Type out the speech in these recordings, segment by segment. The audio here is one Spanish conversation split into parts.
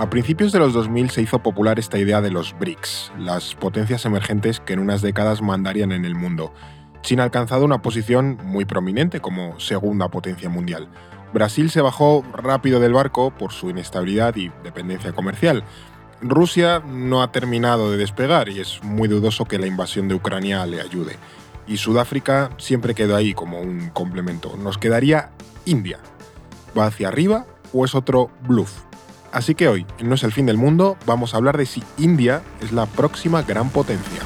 A principios de los 2000 se hizo popular esta idea de los BRICS, las potencias emergentes que en unas décadas mandarían en el mundo. China ha alcanzado una posición muy prominente como segunda potencia mundial. Brasil se bajó rápido del barco por su inestabilidad y dependencia comercial. Rusia no ha terminado de despegar y es muy dudoso que la invasión de Ucrania le ayude. Y Sudáfrica siempre quedó ahí como un complemento. Nos quedaría India. ¿Va hacia arriba o es otro bluff? Así que hoy, en No es el fin del mundo, vamos a hablar de si India es la próxima gran potencia.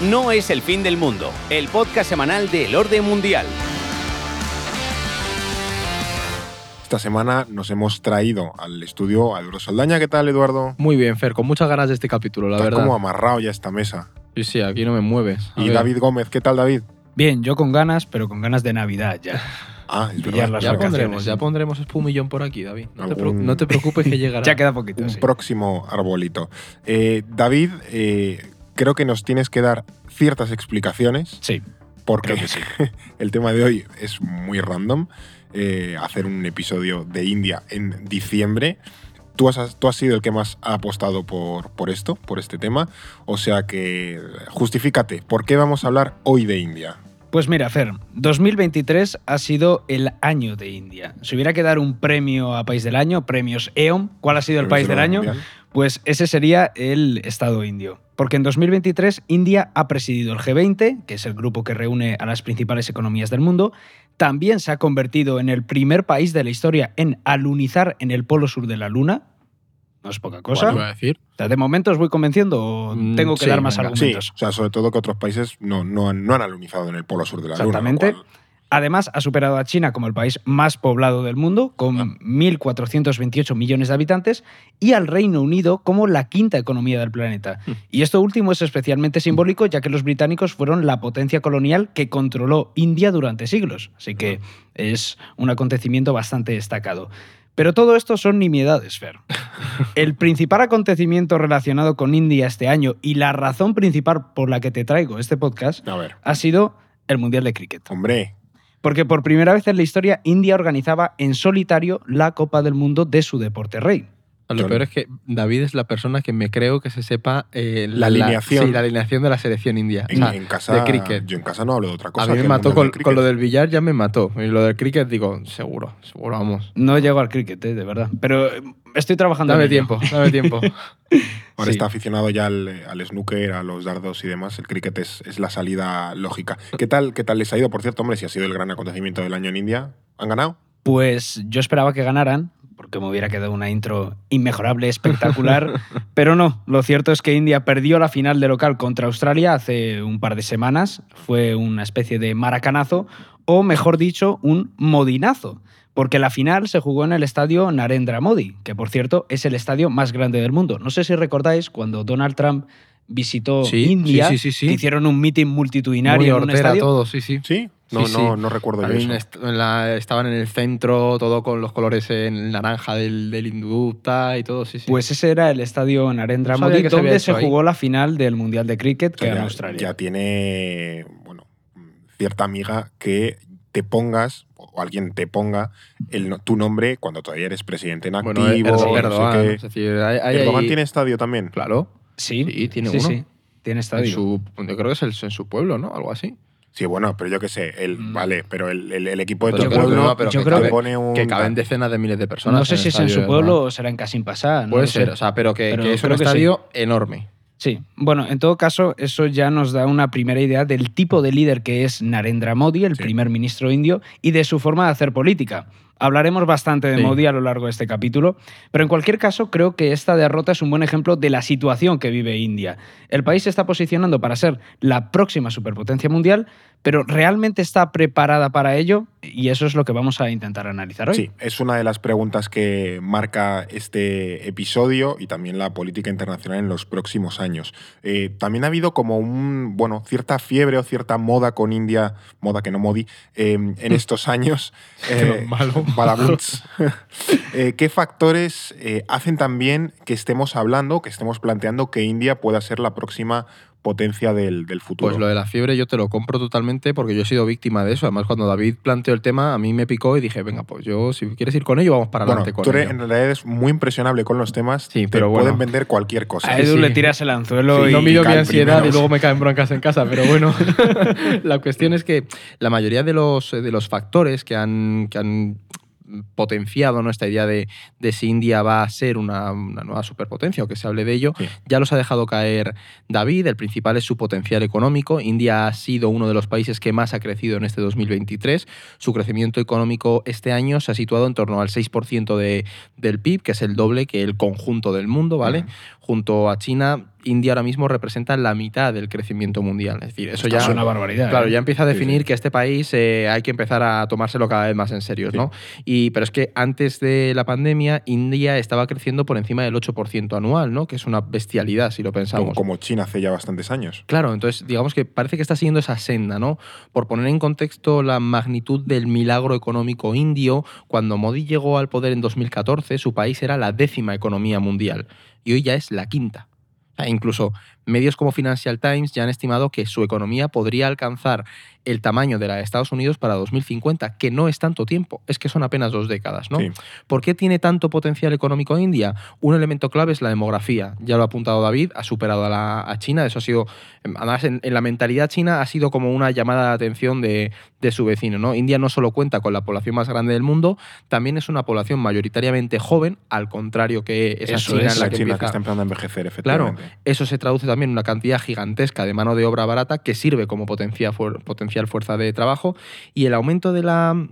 No es el fin del mundo, el podcast semanal del orden mundial. Esta semana nos hemos traído al estudio a Eduardo Saldaña. ¿Qué tal, Eduardo? Muy bien, Fer, con muchas ganas de este capítulo, la Está verdad. como amarrado ya esta mesa. Sí, sí, aquí no me mueves. A Y ver. David Gómez, ¿qué tal, David? Bien, yo con ganas, pero con ganas de Navidad ya. Ah, es Pillar verdad. las Ya pondremos, ya pondremos espumillón por aquí, David. No te, no preocupes que llegará. Ya queda poquito, Un sí. próximo arbolito. Eh, David, eh, creo que nos tienes que dar ciertas explicaciones Sí, porque sí. el tema de hoy es muy random. eh, hacer un episodio de India en diciembre. Tú has, tú has sido el que más ha apostado por, por esto, por este tema. O sea que justifícate, ¿por qué vamos a hablar hoy de India? Pues mira, Fer, 2023 ha sido el año de India. Si hubiera que dar un premio a País del Año, premios EON, ¿cuál ha sido el País del Año? Mundial. Pues ese sería el Estado indio. Porque en 2023 India ha presidido el G20, que es el grupo que reúne a las principales economías del mundo. También se ha convertido en el primer país de la historia en alunizar en el polo sur de la Luna. No es poca cosa. Bueno, iba a decir. ¿De momento os voy convenciendo o Mm, tengo que sí, dar más venga. Sí, argumentos? o sea, sobre todo que otros países no, no, han, no han alunizado en el polo sur de la Exactamente. Luna. cual- Además, ha superado a China como el país más poblado del mundo, con Ah. 1.428 millones de habitantes, y al Reino Unido como la quinta economía del planeta. Y esto último es especialmente simbólico, ya que los británicos fueron la potencia colonial que controló India durante siglos. Así que es un acontecimiento bastante destacado. Pero todo esto son nimiedades, Fer. El principal acontecimiento relacionado con India este año y la razón principal por la que te traigo este podcast A ver, ha sido el Mundial de Cricket. hombre, Porque por primera vez en la historia India organizaba en solitario la Copa del Mundo de su deporte rey. Lo Yo- peor es que David es la persona que me creo que se sepa eh, La alineación. sí, la alineación de la selección india. en, O sea, en casa, de cricket. yo en casa no hablo de otra cosa. a mí me mató con, con lo del billar, ya me mató. Y lo del cricket, digo, seguro, seguro, vamos. No llego al cricket, eh, de verdad. Pero eh, estoy trabajando Dame en ello. tiempo, dame tiempo. Ahora Sí. está aficionado ya al, al snooker, a los dardos y demás. El cricket es, es la salida lógica. ¿Qué tal, ¿Qué tal les ha ido? Por cierto, hombre, si ha sido el gran acontecimiento del año en India. ¿Han ganado? Pues yo esperaba que ganaran, porque me hubiera quedado una intro inmejorable, espectacular. pero no, lo cierto es que India perdió la final de local contra Australia hace un par de semanas. Fue una especie de maracanazo, o mejor dicho, un modinazo. Porque la final se jugó en el estadio Narendra Modi, que por cierto es el estadio más grande del mundo. No sé si recordáis cuando Donald Trump visitó Sí, India, sí, sí, sí, sí. que hicieron un meeting multitudinario Muy en un hortera estadio. todo, sí, sí. ¿Sí? No, Sí, no, sí. no recuerdo yo eso. est- en la- estaban en el centro, todo con los colores en naranja del, del y todo, sí, sí. Pues ese era el estadio Narendra Modi, que donde se ahí. jugó la final del Mundial de Cricket O que sea, ganó ya, Australia. ya tiene, bueno, cierta amiga que te pongas, o alguien te ponga el, tu nombre cuando todavía eres presidente en activo. bueno, no sé Erdogan, qué. es decir, hay, hay ¿Erdogan tiene estadio también? Claro, Sí, Sí, tiene sí, uno. sí, tiene en estadio. su, yo creo que es el- en su pueblo, ¿no? Algo así. Sí, bueno, pero yo qué sé, el, Mm. vale, pero el, el- el equipo de tu que pueblo no, pero yo que que- pone un... Que caben decenas de miles de personas. no sé si es en su pueblo o será en Casim Pasá. no Puede sé. ser, o sea, pero que, Pero que es un creo que sí. estadio enorme. Sí, bueno, en todo caso, eso ya nos da una primera idea del tipo de líder que es Narendra Modi, el Sí. primer ministro indio, y de su forma de hacer política. Hablaremos bastante de Sí. Modi a lo largo de este capítulo, pero en cualquier caso creo que esta derrota es un buen ejemplo de la situación que vive India. El país se está posicionando para ser la próxima superpotencia mundial, pero ¿realmente está preparada para ello? Y eso es lo que vamos a intentar analizar hoy. Sí, es una de las preguntas que marca este episodio y también la política internacional en los próximos años. Eh, también ha habido como un, bueno, cierta fiebre o cierta moda con India, moda que no modi, eh, en estos años. Eh, Malo. Eh, ¿Qué factores hacen también que estemos hablando, que estemos planteando que India pueda ser la próxima potencia del, del futuro? Pues lo de la fiebre yo te lo compro totalmente porque yo he sido víctima de eso. Además, cuando David planteó el tema, a mí me picó y dije, venga, pues yo, si quieres ir con ello, vamos para bueno, adelante con tú eres, ello. en realidad eres muy impresionable con los temas. Sí, te pero bueno. pueden vender cualquier cosa. A Edu sí. le tiras el anzuelo Sí, y no mido mi ansiedad primeros. y luego me caen broncas en casa, pero bueno, la cuestión es que la mayoría de los, de los factores que han, que han potenciado ¿no? esta idea de, de si India va a ser una, una nueva superpotencia o que se hable de ello, Sí. ya los ha dejado caer David. El principal es su potencial económico. India ha sido uno de los países que más ha crecido en este 2023. Su crecimiento económico este año se ha situado en torno al 6% de, del PIB, que es el doble que el conjunto del mundo, ¿vale? Junto a China, India ahora mismo representa la mitad del crecimiento mundial. Es decir, eso Esto ya es una barbaridad. Claro, ¿eh? ya empieza a definir sí. que este país eh, hay que empezar a tomárselo cada vez más en serio, Sí. ¿no? Y, pero es que antes de la pandemia, India estaba creciendo por encima del 8% anual, ¿no? Que es una bestialidad, si lo pensamos. como China hace ya bastantes años. Claro, entonces digamos que parece que está siguiendo esa senda, ¿no? Por poner en contexto la magnitud del milagro económico indio, cuando Modi llegó al poder en 2014, su país era la décima economía mundial y hoy ya es la quinta. Incluso medios como Financial Times ya han estimado que su economía podría alcanzar el tamaño de la de Estados Unidos para 2050, que no es tanto tiempo, es que son apenas dos décadas, ¿no? Sí. ¿Por qué tiene tanto potencial económico India? Un elemento clave es la demografía. Ya lo ha apuntado David, ha superado a, la, a China. Eso ha sido, además, en, en la mentalidad china ha sido como una llamada de atención de, de su vecino. ¿no? India no solo cuenta con la población más grande del mundo, también es una población mayoritariamente joven, al contrario que esa Eso China es, en la la que China que está empezando a envejecer, Claro, efectivamente. eso se traduce también en una cantidad gigantesca de mano de obra barata que sirve como potencia- fuer- potencial fuerza de trabajo y el aumento de la,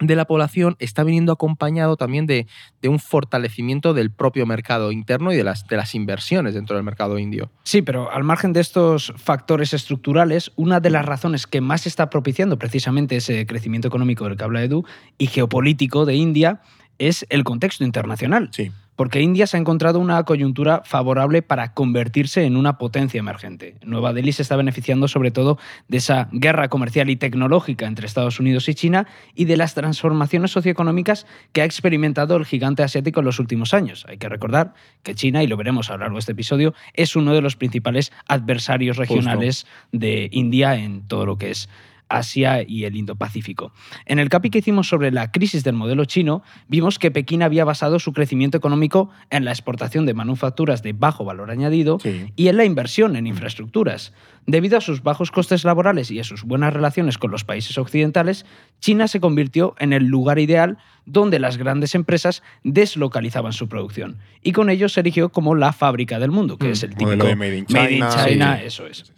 de la población está viniendo acompañado también de, de un fortalecimiento del propio mercado interno y de las, de las inversiones dentro del mercado indio. Sí, pero al margen de estos factores estructurales, una de las razones que más está propiciando precisamente ese crecimiento económico del que habla Edu y geopolítico de India es el contexto internacional. Sí. Porque India se ha encontrado una coyuntura favorable para convertirse en una potencia emergente. Nueva Delhi se está beneficiando sobre todo de esa guerra comercial y tecnológica entre Estados Unidos y China y de las transformaciones socioeconómicas que ha experimentado el gigante asiático en los últimos años. Hay que recordar que China, y lo veremos a lo largo de este episodio, es uno de los principales adversarios regionales de India en todo lo que es Asia y el Indo-Pacífico. En el capi que hicimos sobre la crisis del modelo chino, vimos que Pekín había basado su crecimiento económico en la exportación de manufacturas de bajo valor añadido Sí. y en la inversión en infraestructuras. Debido a sus bajos costes laborales y a sus buenas relaciones con los países occidentales, China se convirtió en el lugar ideal donde las grandes empresas deslocalizaban su producción. Y con ello se erigió como la fábrica del mundo, que Mm, es el modelo típico de Made in Made in China, China, sí. eso es.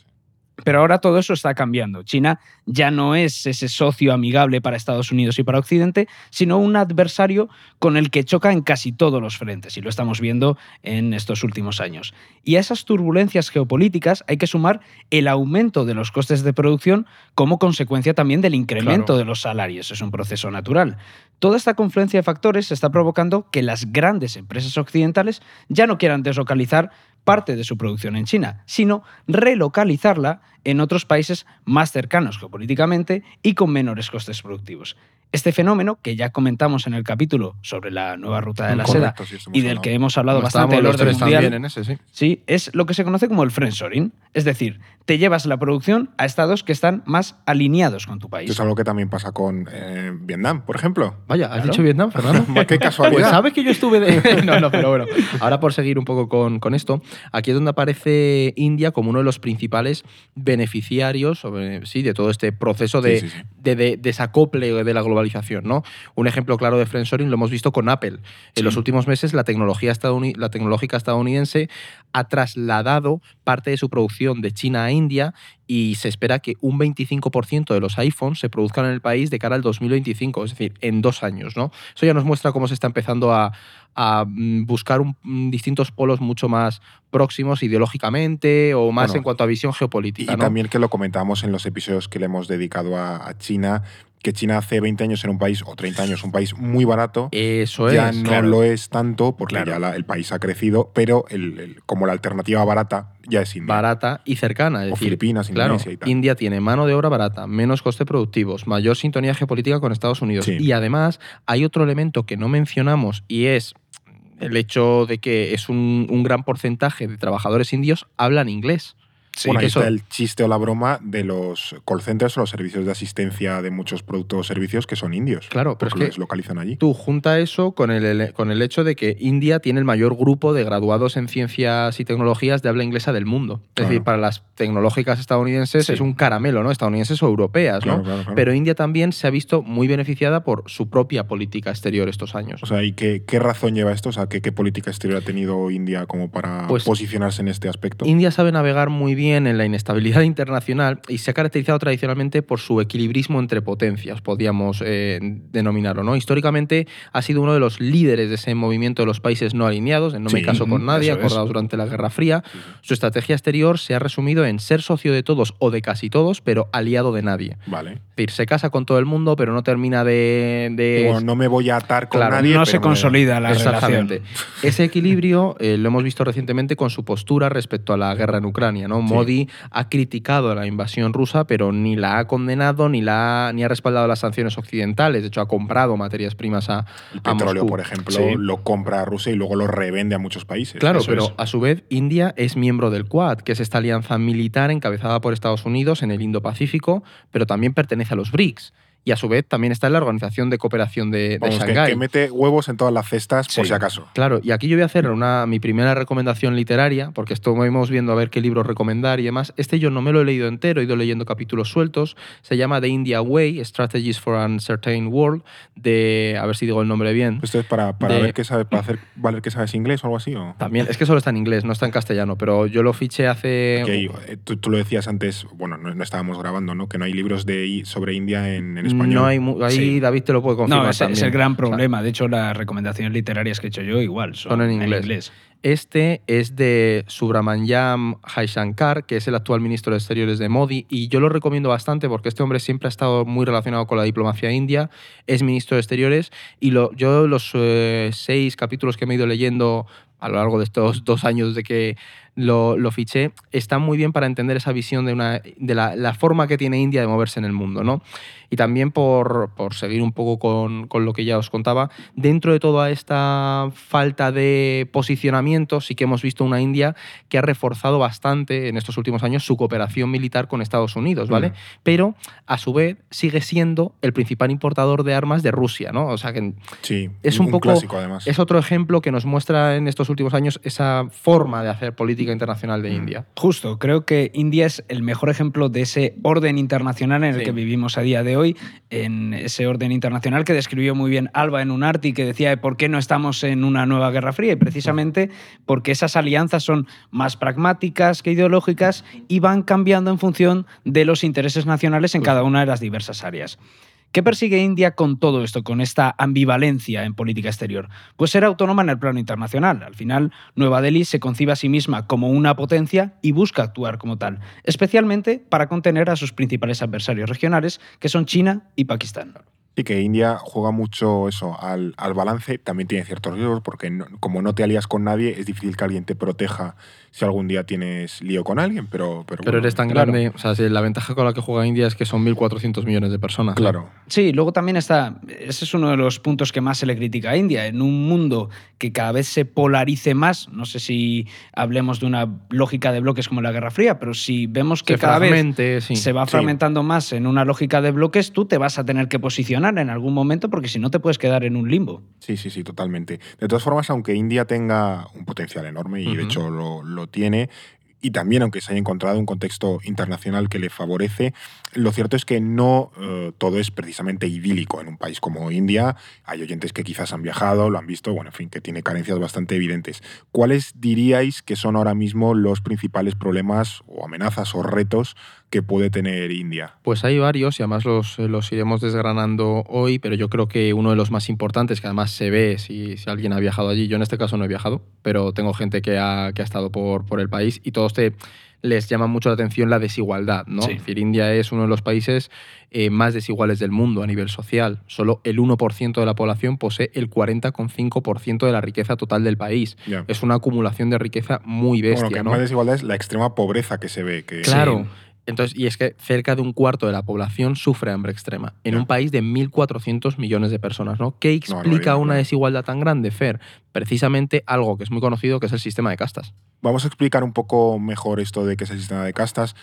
Pero ahora todo eso está cambiando. China ya no es ese socio amigable para Estados Unidos y para Occidente, sino un adversario con el que choca en casi todos los frentes, y lo estamos viendo en estos últimos años. Y a esas turbulencias geopolíticas hay que sumar el aumento de los costes de producción como consecuencia también del incremento Claro. de los salarios. Es un proceso natural. Toda esta confluencia de factores está provocando que las grandes empresas occidentales ya no quieran deslocalizar parte de su producción en China, sino relocalizarla en otros países más cercanos geopolíticamente y con menores costes productivos. Este fenómeno, que ya comentamos en el capítulo sobre la nueva ruta de la seda Correcto, sí, hemos y del hablado. que hemos hablado Como bastante del orden mundial, en ese, sí. Sí, es lo que se conoce como el friendshoring. Es decir, te llevas la producción a estados que están más alineados con tu país. Es algo que también pasa con eh, Vietnam, por ejemplo. Vaya, ¿has Claro. dicho Vietnam, Fernando? Qué casualidad. Pues sabes que yo estuve de... no, no, pero bueno. Ahora por seguir un poco con, con esto, aquí es donde aparece India como uno de los principales beneficiarios sí, de todo este proceso de, Sí, sí, sí. de- de desacople de la globalización. ¿No? Un ejemplo claro de friendshoring lo hemos visto con Apple. En los últimos meses la, tecnología estadouni- la tecnológica estadounidense ha trasladado parte de su producción de China a India y se espera que un 25% de los iPhones se produzcan en el país de cara al 2025, es decir, en dos años. ¿no? Eso ya nos muestra cómo se está empezando a, a mm, buscar un- mm, distintos polos mucho más próximos ideológicamente o más Bueno, en cuanto a visión geopolítica. y ¿no? también que lo comentábamos en los episodios que le hemos dedicado a, a China, que China hace 20 años era un país, o 30 años, un país muy barato. Eso ya es. no claro. lo es tanto porque Claro. ya la- el país ha crecido, pero el- el- como la alternativa barata ya es India. barata y cercana. Es O decir, Filipinas, claro, Indonesia y tal. India tiene mano de obra barata, menos costes productivos, mayor sintonía geopolítica con Estados Unidos. Sí. Y además hay otro elemento que no mencionamos y es el hecho de que es un, un gran porcentaje de trabajadores indios hablan inglés. Bueno, ahí eso- está el chiste o la broma de los call centers o los servicios de asistencia de muchos productos o servicios que son indios. Claro, pero es porque que los localizan allí. Tú junta eso con el, con el hecho de que India tiene el mayor grupo de graduados en ciencias y tecnologías de habla inglesa del mundo. Es Claro. decir, para las tecnológicas estadounidenses Sí. es un caramelo, ¿no? Estadounidenses o europeas, Claro, ¿no? claro. Pero India también se ha visto muy beneficiada por su propia política exterior estos años. O sea, ¿y qué, qué razón lleva esto? O sea, ¿qué, qué política exterior ha tenido India como para Pues, posicionarse en este aspecto? India sabe navegar muy bien en la inestabilidad internacional y se ha caracterizado tradicionalmente por su equilibrismo entre potencias, podríamos eh, denominarlo. ¿no? Históricamente ha sido uno de los líderes de ese movimiento de los países no alineados, en no me caso con nadie, es. acordados durante la Guerra Fría. Su estrategia exterior se ha resumido en ser socio de todos o de casi todos, pero aliado de nadie. Vale. Es decir, se casa con todo el mundo, pero no termina de... de- Y bueno, no me voy a atar con Claro, nadie. no pero se me- consolida la Exactamente. relación. Ese equilibrio eh, lo hemos visto recientemente con su postura respecto a la guerra en Ucrania. ¿no? Sí. Modi ha criticado la invasión rusa, pero ni la ha condenado ni, la ha- ni ha respaldado las sanciones occidentales. De hecho, ha comprado materias primas a, El a petróleo, Moscú. por ejemplo, Sí. lo compra Rusia y luego lo revende a muchos países. Claro, Eso pero es. a su vez India es miembro del Quad, que es esta alianza militar encabezada por Estados Unidos en el Indo-Pacífico, pero también pertenece a los BRICS. Y a su vez también está en la Organización de Cooperación de, de Vamos, que, Shanghái. que mete huevos en todas las cestas por Sí. si acaso. Claro, y aquí yo voy a hacer una, mi primera recomendación literaria, porque estuvimos viendo a ver qué libros recomendar y demás. Este yo no me lo he leído entero, he ido leyendo capítulos sueltos. Se llama The India Way, Strategies for an Uncertain World, de, a ver si digo el nombre bien. Esto es para, para De- ver qué sabes, para hacer valer que sabes inglés o algo así. ¿o? También, es que solo está en inglés, no está en castellano, pero yo lo fiché hace... Que hay- eh, tú, tú lo decías antes, bueno, no, no estábamos grabando, ¿no? Que no hay libros de sobre India en, en español. No hay, ahí Sí. David te lo puede confirmar No, es también. el gran problema. De hecho, las recomendaciones literarias que he hecho yo igual son, Son en inglés. Este es de Subramanyam Jaishankar, que es el actual ministro de Exteriores de Modi, y yo lo recomiendo bastante porque este hombre siempre ha estado muy relacionado con la diplomacia india, es ministro de Exteriores, y lo, yo los eh, seis capítulos que me he ido leyendo a lo largo de estos dos años de que lo, lo fiché, están muy bien para entender esa visión de, una, de la, la forma que tiene India de moverse en el mundo. ¿no? Y también por, por seguir un poco con, con lo que ya os contaba, dentro de toda esta falta de posicionamiento, sí que hemos visto una India que ha reforzado bastante en estos últimos años su cooperación militar con Estados Unidos, ¿vale? Mm. Pero a su vez sigue siendo el principal importador de armas de Rusia, ¿no? O sea que Sí, es un, poco clásico además. es otro ejemplo que nos muestra en estos últimos años esa forma de hacer política internacional de Mm. India. Justo, creo que India es el mejor ejemplo de ese orden internacional en el Sí. que vivimos a día de hoy, en ese orden internacional que describió muy bien Alba en un arti que decía de por qué no estamos en una nueva guerra fría y precisamente porque esas alianzas son más pragmáticas que ideológicas y van cambiando en función de los intereses nacionales en cada una de las diversas áreas. ¿Qué persigue India con todo esto, con esta ambivalencia en política exterior? Pues ser autónoma en el plano internacional. Al final, Nueva Delhi se concibe a sí misma como una potencia y busca actuar como tal, especialmente para contener a sus principales adversarios regionales, que son China y Pakistán. Y que India juega mucho eso al, al balance, también tiene ciertos riesgos, porque como no te alías con nadie, es difícil que alguien te proteja si algún día tienes lío con alguien, pero... Pero, Pero bueno, eres tan claro. grande, o sea, si la ventaja con la que juega India es que son 1.400 millones de personas. Claro. Sí, luego también está, ese es uno de los puntos que más se le critica a India, en un mundo que cada vez se polarice más, no sé si hablemos de una lógica de bloques como la Guerra Fría, pero si vemos que cada vez sí. se va Sí. fragmentando más en una lógica de bloques, tú te vas a tener que posicionar en algún momento porque si no te puedes quedar en un limbo. Sí, sí, sí, totalmente. De todas formas, aunque India tenga un potencial enorme, y de hecho lo, lo tiene, y también aunque se haya encontrado un contexto internacional que le favorece, lo cierto es que no eh, todo es precisamente idílico en un país como India. Hay oyentes que quizás han viajado, lo han visto, bueno, en fin, que tiene carencias bastante evidentes. ¿Cuáles diríais que son ahora mismo los principales problemas o amenazas o retos que puede tener India? Pues hay varios y además los, eh, los iremos desgranando hoy, pero yo creo que uno de los más importantes, que además se ve si, si alguien ha viajado allí, yo en este caso no he viajado, pero tengo gente que ha, que ha estado por, por el país y todos te les llama mucho la atención la desigualdad. ¿no? Sí. Es decir, India es uno de los países eh, más desiguales del mundo a nivel social. Solo el 1% de la población posee el 40,5% de la riqueza total del país. Es una acumulación de riqueza muy bestia. bueno, que ¿no? más desigualdad es la extrema pobreza que se ve. Que, Claro. Entonces, y es que cerca de un cuarto de la población sufre hambre extrema en un país de 1.400 millones de personas. ¿no? ¿Qué explica una desigualdad tan grande, Fer? Precisamente algo que es muy conocido, que es el sistema de castas. Vamos a explicar un poco mejor esto de qué es el sistema de castas.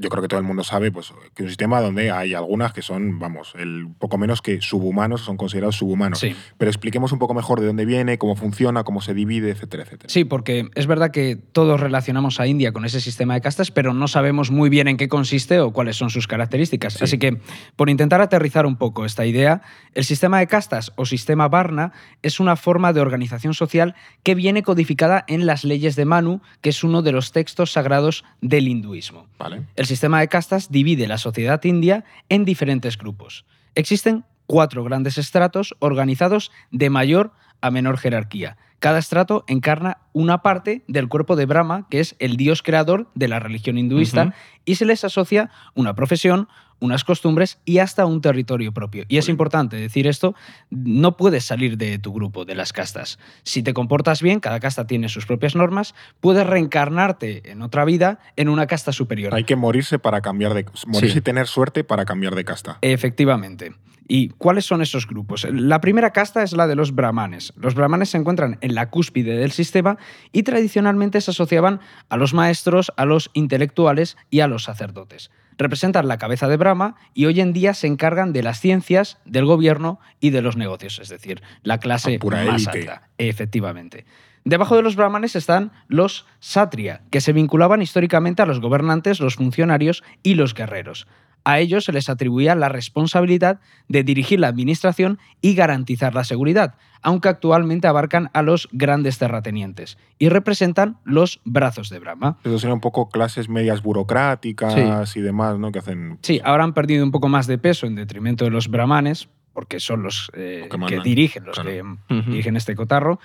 Yo creo que todo el mundo sabe pues, que un sistema donde hay algunas que son, vamos, el poco menos que subhumanos, son considerados subhumanos. Sí. Pero expliquemos un poco mejor de dónde viene, cómo funciona, cómo se divide, etcétera, etcétera. Sí, porque es verdad que todos relacionamos a India con ese sistema de castas, pero no sabemos muy bien en qué consiste o cuáles son sus características. Sí. Así que, por intentar aterrizar un poco esta idea, el sistema de castas o sistema Varna es una forma de organización social que viene codificada en las leyes de Manu, que es uno de los textos sagrados del hinduismo. ¿Vale? El sistema de castas divide la sociedad india en diferentes grupos. Existen cuatro grandes estratos organizados de mayor a menor jerarquía. Cada estrato encarna una parte del cuerpo de Brahma, que es el dios creador de la religión hinduista, y se les asocia una profesión, unas costumbres y hasta un territorio propio. Y es importante decir esto, no puedes salir de tu grupo, de las castas. Si te comportas bien, cada casta tiene sus propias normas, puedes reencarnarte en otra vida en una casta superior. Hay que morirse para cambiar de. Morirse Sí. y tener suerte para cambiar de casta. Efectivamente. ¿Y cuáles son esos grupos? La primera casta es la de los brahmanes. Los brahmanes se encuentran en la cúspide del sistema y tradicionalmente se asociaban a los maestros, a los intelectuales y a los sacerdotes. Representan la cabeza de Brahma y hoy en día se encargan de las ciencias, del gobierno y de los negocios, es decir, la clase Ah, pura más élite. alta. Efectivamente. Debajo de los brahmanes están los satria, que se vinculaban históricamente a los gobernantes, los funcionarios y los guerreros. A ellos se les atribuía la responsabilidad de dirigir la administración y garantizar la seguridad, aunque actualmente abarcan a los grandes terratenientes y representan los brazos de Brahma. Eso serían un poco clases medias burocráticas y demás, ¿no? Que hacen. Sí, ahora han perdido un poco más de peso en detrimento de los brahmanes, porque son los eh, Los que dirigen, los claro. que dirigen este cotarro.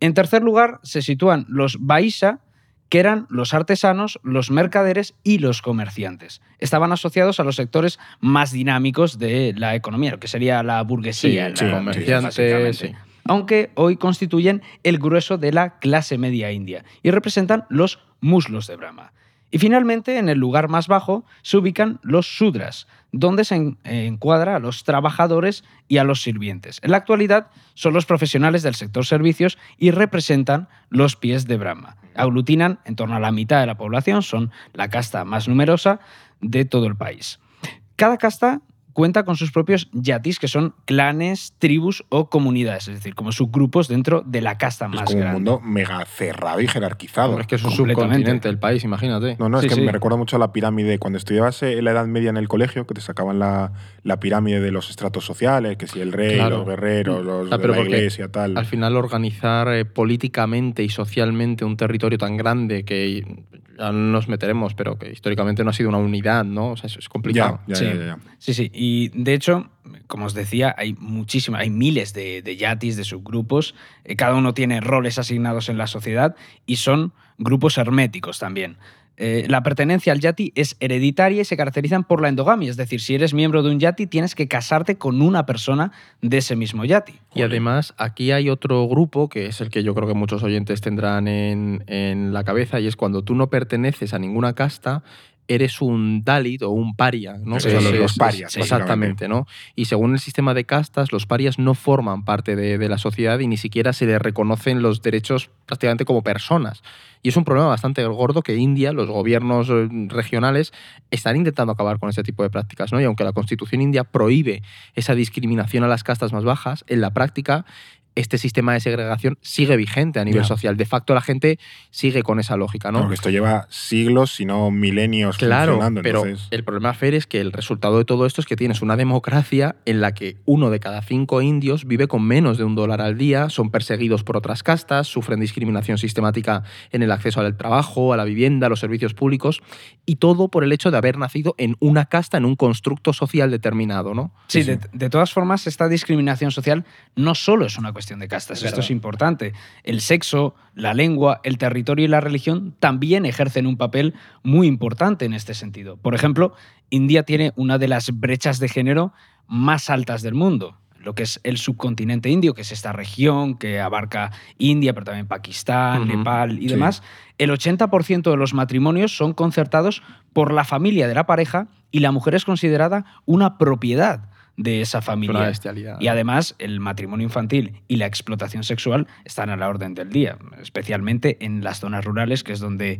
En tercer lugar se sitúan los Baisha, que eran los artesanos, los mercaderes y los comerciantes. Estaban asociados a los sectores más dinámicos de la economía, lo que sería la burguesía. Sí, la- sí, básicamente. sí. Aunque hoy constituyen el grueso de la clase media india y representan los muslos de Brahma. Y finalmente, en el lugar más bajo, se ubican los sudras, donde se en- encuadra a los trabajadores y a los sirvientes. En la actualidad son los profesionales del sector servicios y representan los pies de Brahma. Aglutinan en torno a la mitad de la población, son la casta más numerosa de todo el país. Cada casta cuenta con sus propios yatis, que son clanes, tribus o comunidades, es decir, como subgrupos dentro de la casta Es más como un grande. mundo mega cerrado y jerarquizado. Hombre, es que es un subcontinente el país, imagínate. No, no, Sí, es que sí. me recuerda mucho a la pirámide. Cuando estudiabas eh, la Edad Media en el colegio, que te sacaban la, la pirámide de los estratos sociales, que si el rey, Claro. los guerreros, los Ah, de la iglesia, tal. Al final, organizar eh, políticamente y socialmente un territorio tan grande que ya no nos meteremos, pero que históricamente no ha sido una unidad, ¿no? O sea, eso es complicado. ya, ya, Sí. ya, ya. Sí, sí. Y de hecho, como os decía, hay muchísimas, hay miles de, de yatis, de subgrupos. eh, cada uno tiene roles asignados en la sociedad y son grupos herméticos también. Eh, la pertenencia al yati es hereditaria y se caracterizan por la endogamia. Es decir, si eres miembro de un yati, tienes que casarte con una persona de ese mismo yati. Y además, aquí hay otro grupo que es el que yo creo que muchos oyentes tendrán en, en la cabeza, y es cuando tú no perteneces a ninguna casta, eres un Dalit o un paria, ¿no? Que son los- parias, Exactamente, ¿no? Y según el sistema de castas, los parias no forman parte de, de la sociedad y ni siquiera se les reconocen los derechos prácticamente como personas. Y es un problema bastante gordo que India, los gobiernos eh, regionales, están intentando acabar con ese tipo de prácticas, ¿no? Y aunque la constitución india prohíbe esa discriminación a las castas más bajas, en la práctica este sistema de segregación sigue vigente a nivel social. De facto, la gente sigue con esa lógica, ¿no? Porque esto lleva siglos, si no milenios Claro, funcionando. pero entonces- el problema, Fer, es que el resultado de todo esto es que tienes una democracia en la que uno de cada cinco indios vive con menos de un dólar al día, son perseguidos por otras castas, sufren discriminación sistemática en el acceso al trabajo, a la vivienda, a los servicios públicos, y todo por el hecho de haber nacido en una casta, en un constructo social determinado, ¿no? Sí, Sí, de, sí. de todas formas, esta discriminación social no solo es una cuestión de castas, esto es importante. El sexo, la lengua, el territorio y la religión también ejercen un papel muy importante en este sentido. Por ejemplo, India tiene una de las brechas de género más altas del mundo lo que es el subcontinente indio, que es esta región que abarca India, pero también Pakistán, Nepal y sí. demás, el 80% de los matrimonios son concertados por la familia de la pareja y la mujer es considerada una propiedad de esa Es familia. Y además, el matrimonio infantil y la explotación sexual están a la orden del día, especialmente en las zonas rurales, que es donde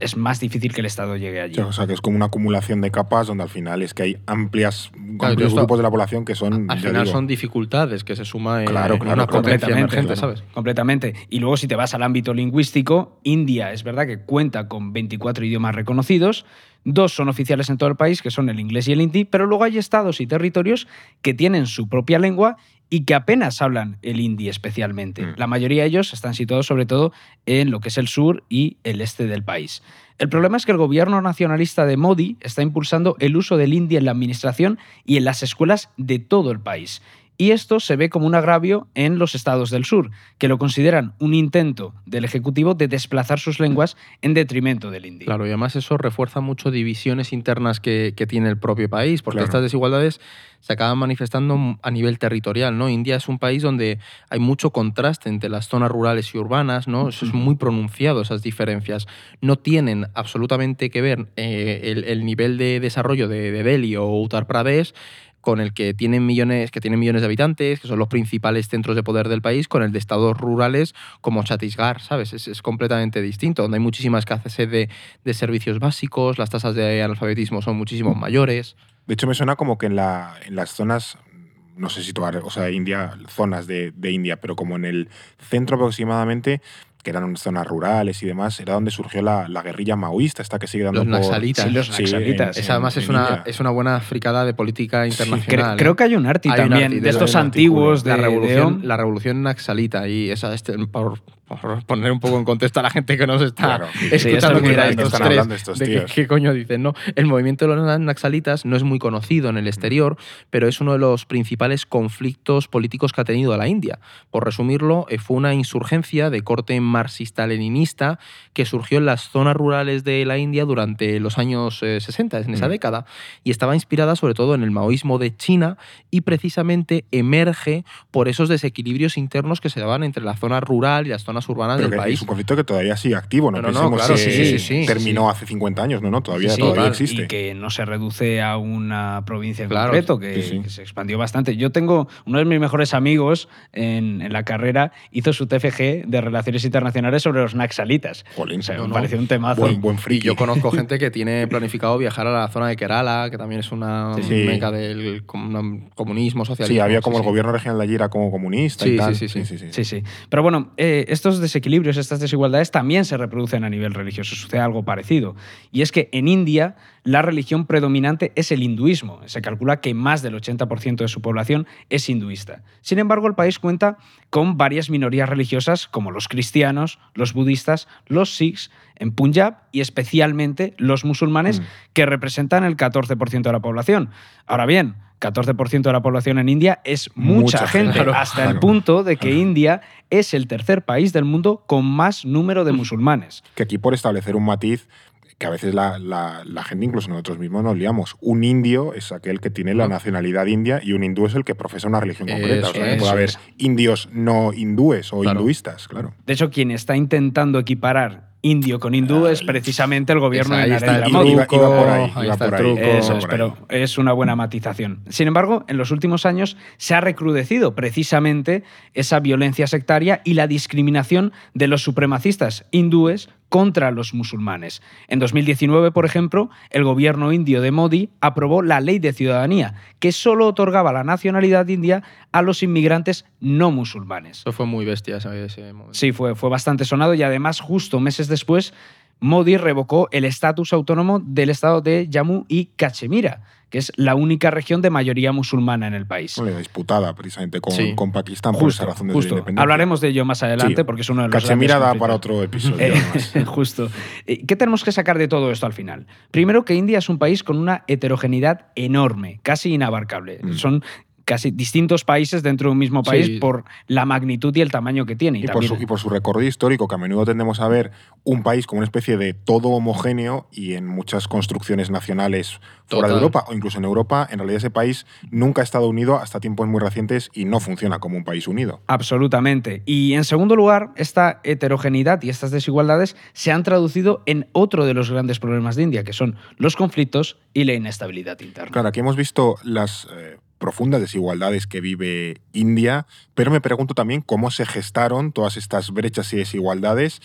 es más difícil que el Estado llegue allí. O sea, que es como una acumulación de capas donde al final es que hay amplias, Claro, amplios esto- grupos de la población que son. Al final digo, son dificultades que se suma en, Claro, en claro, una Completamente. ¿sabes? Completamente. Y luego si te vas al ámbito lingüístico, India es verdad que cuenta con 24 idiomas reconocidos, dos son oficiales en todo el país, que son el inglés y el hindi, pero luego hay estados y territorios que tienen su propia lengua y que apenas hablan el hindi especialmente. Mm. La mayoría de ellos están situados sobre todo en lo que es el sur y el este del país. El problema es que el gobierno nacionalista de Modi está impulsando el uso del hindi en la administración y en las escuelas de todo el país. Y esto se ve como un agravio en los estados del sur, que lo consideran un intento del Ejecutivo de desplazar sus lenguas en detrimento del hindi. Claro, y además eso refuerza mucho divisiones internas que, que tiene el propio país, porque Claro. estas desigualdades se acaban manifestando a nivel territorial, ¿no? India es un país donde hay mucho contraste entre las zonas rurales y urbanas, ¿no? Eso es muy pronunciado, esas diferencias. No tienen absolutamente que ver eh, el, el nivel de desarrollo de, de Delhi o Uttar Pradesh con el que tienen millones, que tienen millones de habitantes, que son los principales centros de poder del país, con el de estados rurales como Chhattisgarh, ¿sabes? Es, es completamente distinto, donde hay muchísima escasez de, de servicios básicos, las tasas de analfabetismo son muchísimo mayores. De hecho, me suena como que en, la, en las zonas, no sé situar, o sea, India, zonas de, de India, pero como en el centro aproximadamente, que eran zonas rurales y demás, era donde surgió la, la guerrilla maoísta, esta que sigue dando Los por- naxalitas. Sí, los Sí, naxalitas. en- Esa además en es una, es una buena fricada de política Cre- internacional. creo ¿eh? que hay un arti Hay un también arti de de estos antiguos de, la revolución, la revolución naxalita y esa este, por, por poner un poco en contexto a la gente que nos está Claro. Sí, escuchando que era grande. estos Están tres, hablando estos de tíos. qué coño dicen, ¿no? El movimiento de los naxalitas no es muy conocido en el exterior, pero es uno de los principales conflictos políticos que ha tenido la India. Por resumirlo, eh, fue una insurgencia de corte marxista-leninista que surgió en las zonas rurales de la India durante los años eh, 60, en esa Mm. década, y estaba inspirada sobre todo en el maoísmo de China y precisamente emerge por esos desequilibrios internos que se daban entre la zona rural y las zonas urbanas Pero del que país. es un conflicto que todavía sigue activo, no, No, pensemos claro, que sí, sí, sí, sí, terminó sí. hace 50 años, no, no, todavía, Sí, sí, todavía existe. Y que no se reduce a una provincia en Claro, concreto, que, sí, sí. que se expandió bastante. Yo tengo uno de mis mejores amigos en, en la carrera, hizo su TFG de Relaciones Internacionales sobre los naxalitas. Jolín, O sea, no, me no. pareció un temazo. Buen, buen friki. yo conozco gente que tiene planificado viajar a la zona de Kerala, que también es una Sí, sí. meca del com- comunismo, socialismo. Sí, había como el sí. gobierno regional de allí era como comunista Sí, y tal. sí, sí, sí. Sí, sí. Pero bueno, eh, estos desequilibrios, estas desigualdades también se reproducen a nivel religioso. Sucede algo parecido. Y es que en India la religión predominante es el hinduismo. Se calcula que más del 80% de su población es hinduista. Sin embargo, el país cuenta con varias minorías religiosas como los cristianos, los budistas, los sikhs en Punjab y especialmente los musulmanes Mm. que representan el 14% de la población. Ahora bien, 14% de la población en India es mucha, Mucha gente, claro, hasta el punto de que India es el tercer país del mundo con más número de musulmanes. Que aquí por establecer un matiz que a veces la, la- la gente, incluso nosotros mismos, nos liamos. Un indio es aquel que tiene la No. nacionalidad india y un hindú es el que profesa una religión Eso, concreta. O sea, que puede haber indios no hindúes o Claro. hinduistas, claro. De hecho, quien está intentando equiparar indio con hindú es precisamente el gobierno de Narendra Modi. Iba- truco, iba por ahí, ahí iba está el por ahí. truco. Eso por es, ahí. pero es una buena matización. Sin embargo, en los últimos años se ha recrudecido precisamente esa violencia sectaria y la discriminación de los supremacistas hindúes contra los musulmanes. En 2019, por ejemplo, el gobierno indio de Modi aprobó la ley de ciudadanía, que solo otorgaba la nacionalidad india a los inmigrantes no musulmanes. Eso fue muy bestia ese, ese momento. Sí, fue, fue bastante sonado y además justo meses después Modi revocó el estatus autónomo del estado de Jammu y Cachemira, que es la única región de mayoría musulmana en el país. Bueno, disputada precisamente con, Sí. con Pakistán por esa razón de justo. independencia. Hablaremos de ello más adelante Sí. porque es uno de los Cachemira da para otro episodio. Eh, justo. Eh, ¿Qué tenemos que sacar de todo esto al final? Primero que India es un país con una heterogeneidad enorme, casi inabarcable. Mm. Son casi distintos países dentro de un mismo país Sí. por la magnitud y el tamaño que tiene. Y Y por, su, y por su recorrido histórico, que a menudo tendemos a ver un país como una especie de todo homogéneo y en muchas construcciones nacionales fuera de. Europa o incluso en Europa, en realidad ese país nunca ha estado unido hasta tiempos muy recientes y no funciona como un país unido. Absolutamente. Y en segundo lugar, esta heterogeneidad y estas desigualdades se han traducido en otro de los grandes problemas de India, que son los conflictos y la inestabilidad interna. Claro, aquí hemos visto las eh, profundas desigualdades que vive India, pero me pregunto también cómo se gestaron todas estas brechas y desigualdades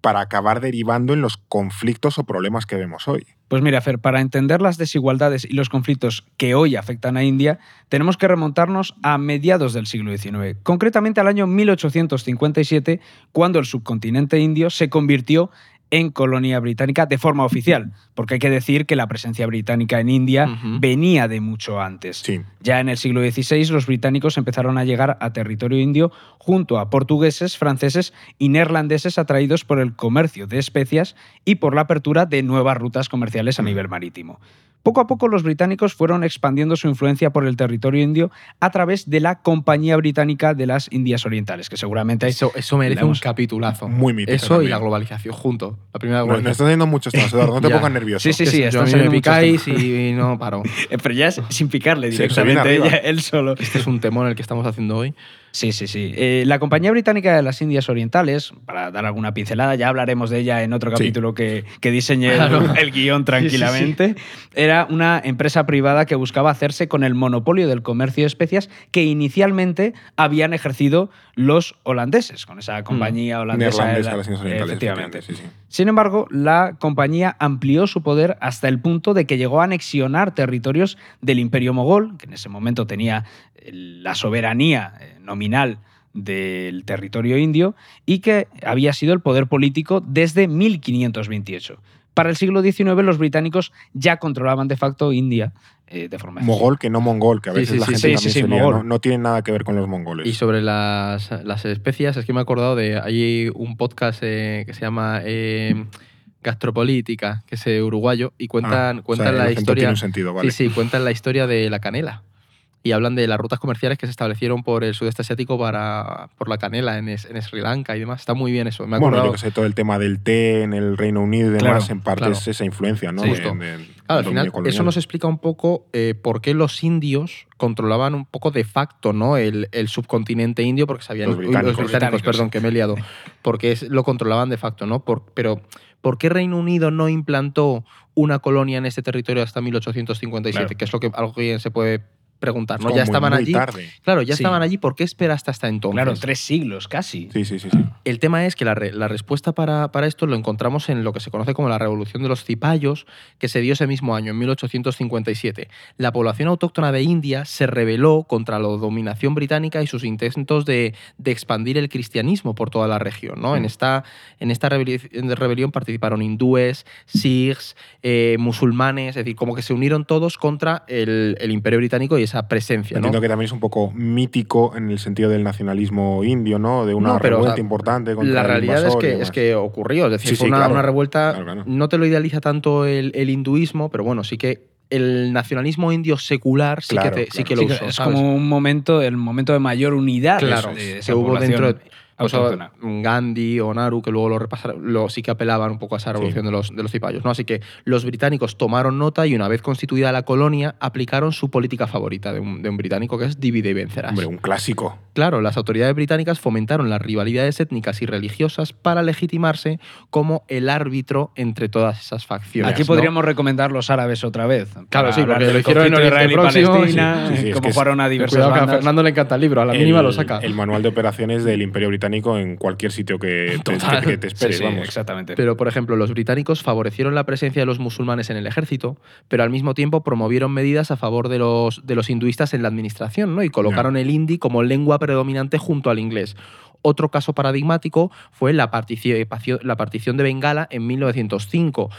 para acabar derivando en los conflictos o problemas que vemos hoy. Pues mira, Fer, para entender las desigualdades y los conflictos que hoy afectan a India, tenemos que remontarnos a mediados del siglo XIX, concretamente al año 1857, cuando el subcontinente indio se convirtió en colonia británica de forma oficial, porque hay que decir que la presencia británica en India venía de mucho antes. Sí, Ya en el siglo XVI los británicos empezaron a llegar a territorio indio junto a portugueses, franceses y neerlandeses atraídos por el comercio de especias y por la apertura de nuevas rutas comerciales a nivel marítimo. Poco a poco los británicos fueron expandiendo su influencia por el territorio indio a través de la Compañía Británica de las Indias Orientales, que seguramente Eso, eso merece un capitulazo. Muy mítica Eso y la globalización junto. La primera no, no globalización. estás haciendo muchos temas, Eduardo, no te pongas nervioso. Sí, sí, sí, Yo están a mí me saliendo picáis y no paro. Eh, Pero ya es sin picarle Sí, directamente, arriba. ella- él solo. Este es un temón el que estamos haciendo hoy. Sí, sí, sí. Eh, la Compañía Británica de las Indias Orientales, para dar alguna pincelada, ya hablaremos de ella en otro Sí. capítulo que, que diseñé el- Claro. el, guion tranquilamente, era una empresa privada que buscaba hacerse con el monopolio del comercio de especias que inicialmente habían ejercido los holandeses, con esa compañía holandesa. Neerlandesa, las Orientales. Efectivamente. efectivamente, sí, sí. Sin embargo, la compañía amplió su poder hasta el punto de que llegó a anexionar territorios del Imperio Mogol, que en ese momento tenía eh, la soberanía eh, nominal del territorio indio y que había sido el poder político desde 1528. Para el siglo XIX los británicos ya controlaban de facto India eh, de forma Mogol que no mongol, que a veces sí, la sí, gente sí, también sí, sí, se no, no tiene nada que ver con los mongoles. Y sobre las, las especias, es que me he acordado de. Hay un podcast eh, que se llama eh, Gastropolítica, que es eh, uruguayo, y cuentan, Ah, o cuentan sea, el la historia. Tiene un sentido, vale. Sí, sí, cuentan la historia de la canela. Y hablan de las rutas comerciales que se establecieron por el sudeste asiático para, por la canela en, es- en Sri Lanka y demás. Está muy bien eso. Me Bueno, acordado. yo que sé, todo el tema del té en el Reino Unido y demás, Claro, en parte claro. es esa influencia, ¿no? Sí. De- Justo. del- Claro, al final, colonial. eso nos explica un poco eh, por qué los indios controlaban un poco de facto ¿no? el, el subcontinente indio, porque sabían. Los uy, británicos. los británicos, Británicos. perdón, que me he liado. Porque es- lo controlaban de facto, ¿no? Por- pero, ¿por qué Reino Unido no implantó una colonia en este territorio hasta 1857? Claro. Que es lo que alguien se puede preguntar, ¿no? como Ya muy- estaban muy allí. tarde. Claro, ya Sí. estaban allí. ¿Por qué esperaste hasta entonces? Claro, tres siglos casi. Sí, sí, sí. sí. El tema es que la, re- la respuesta para, para esto lo encontramos en lo que se conoce como la Revolución de los Cipayos, que se dio ese mismo año, en 1857. La población autóctona de India se rebeló contra la dominación británica y sus intentos de, de expandir el cristianismo por toda la región. ¿no? En Mm. esta, en esta en rebelión participaron hindúes, sikhs, eh, musulmanes, es decir, como que se unieron todos contra el, el imperio británico y esa presencia. ¿no? Entiendo que también es un poco mítico en el sentido del nacionalismo indio, ¿no? De una No, pero, o revuelta sea, importante contra La el realidad es que, es que ocurrió, es decir, Sí, fue sí, una, claro. una revuelta, Claro, claro. no te lo idealiza tanto el, el hinduismo, pero bueno, sí que el nacionalismo indio secular sí, Claro, que, te- sí que lo Sí, usó. es ¿sabes? como un momento, el momento de mayor unidad Claro, de esa que hubo población dentro de Gandhi o Naru, que luego lo repasaron, lo, sí que apelaban un poco a esa revolución de, los, de los cipayos. ¿no? Así que los británicos tomaron nota y una vez constituida la colonia, aplicaron su política favorita de un, de un británico, que es divide y vencerás. Hombre, un clásico. Claro, las autoridades británicas fomentaron las rivalidades étnicas y religiosas para legitimarse como el árbitro entre todas esas facciones. Aquí ¿no? podríamos recomendar los árabes otra vez. Claro, sí, porque lo hicieron en Israel y Próximo, Palestina, sí, sí, es- fueron a diversas Cuidado que a. Fernando le encanta el libro, a la mínima lo saca. El manual de operaciones del Imperio Británico británico en cualquier sitio que te, que- que te esperes, Sí, sí, vamos. exactamente. Pero, por ejemplo, los británicos favorecieron la presencia de los musulmanes en el ejército, pero al mismo tiempo promovieron medidas a favor de los, de los hinduistas en la administración ¿no? y colocaron el hindi como lengua predominante junto al inglés. Otro caso paradigmático fue la la partición de Bengala en 1905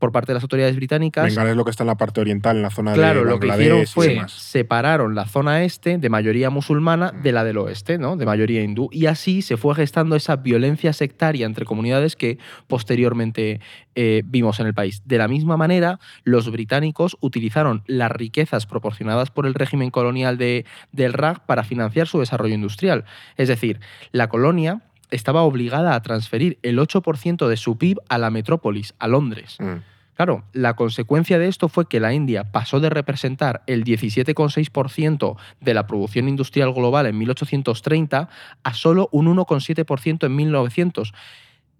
por parte de las autoridades británicas. Bengala es lo que está en la parte oriental, en la zona Claro, de lo que hicieron fue separaron la zona este de mayoría musulmana de la del oeste, ¿no? de mayoría hindú. Y así se fue gestando esa violencia sectaria entre comunidades que posteriormente eh, vimos en el país. De la misma manera, los británicos utilizaron las riquezas proporcionadas por el régimen colonial de, del RAG para financiar su desarrollo industrial. Es decir, la colonia estaba obligada a transferir el 8% de su PIB a la metrópolis, a Londres. Mm. Claro, la consecuencia de esto fue que la India pasó de representar el 17,6% de la producción industrial global en 1830 a solo un 1,7% en 1900.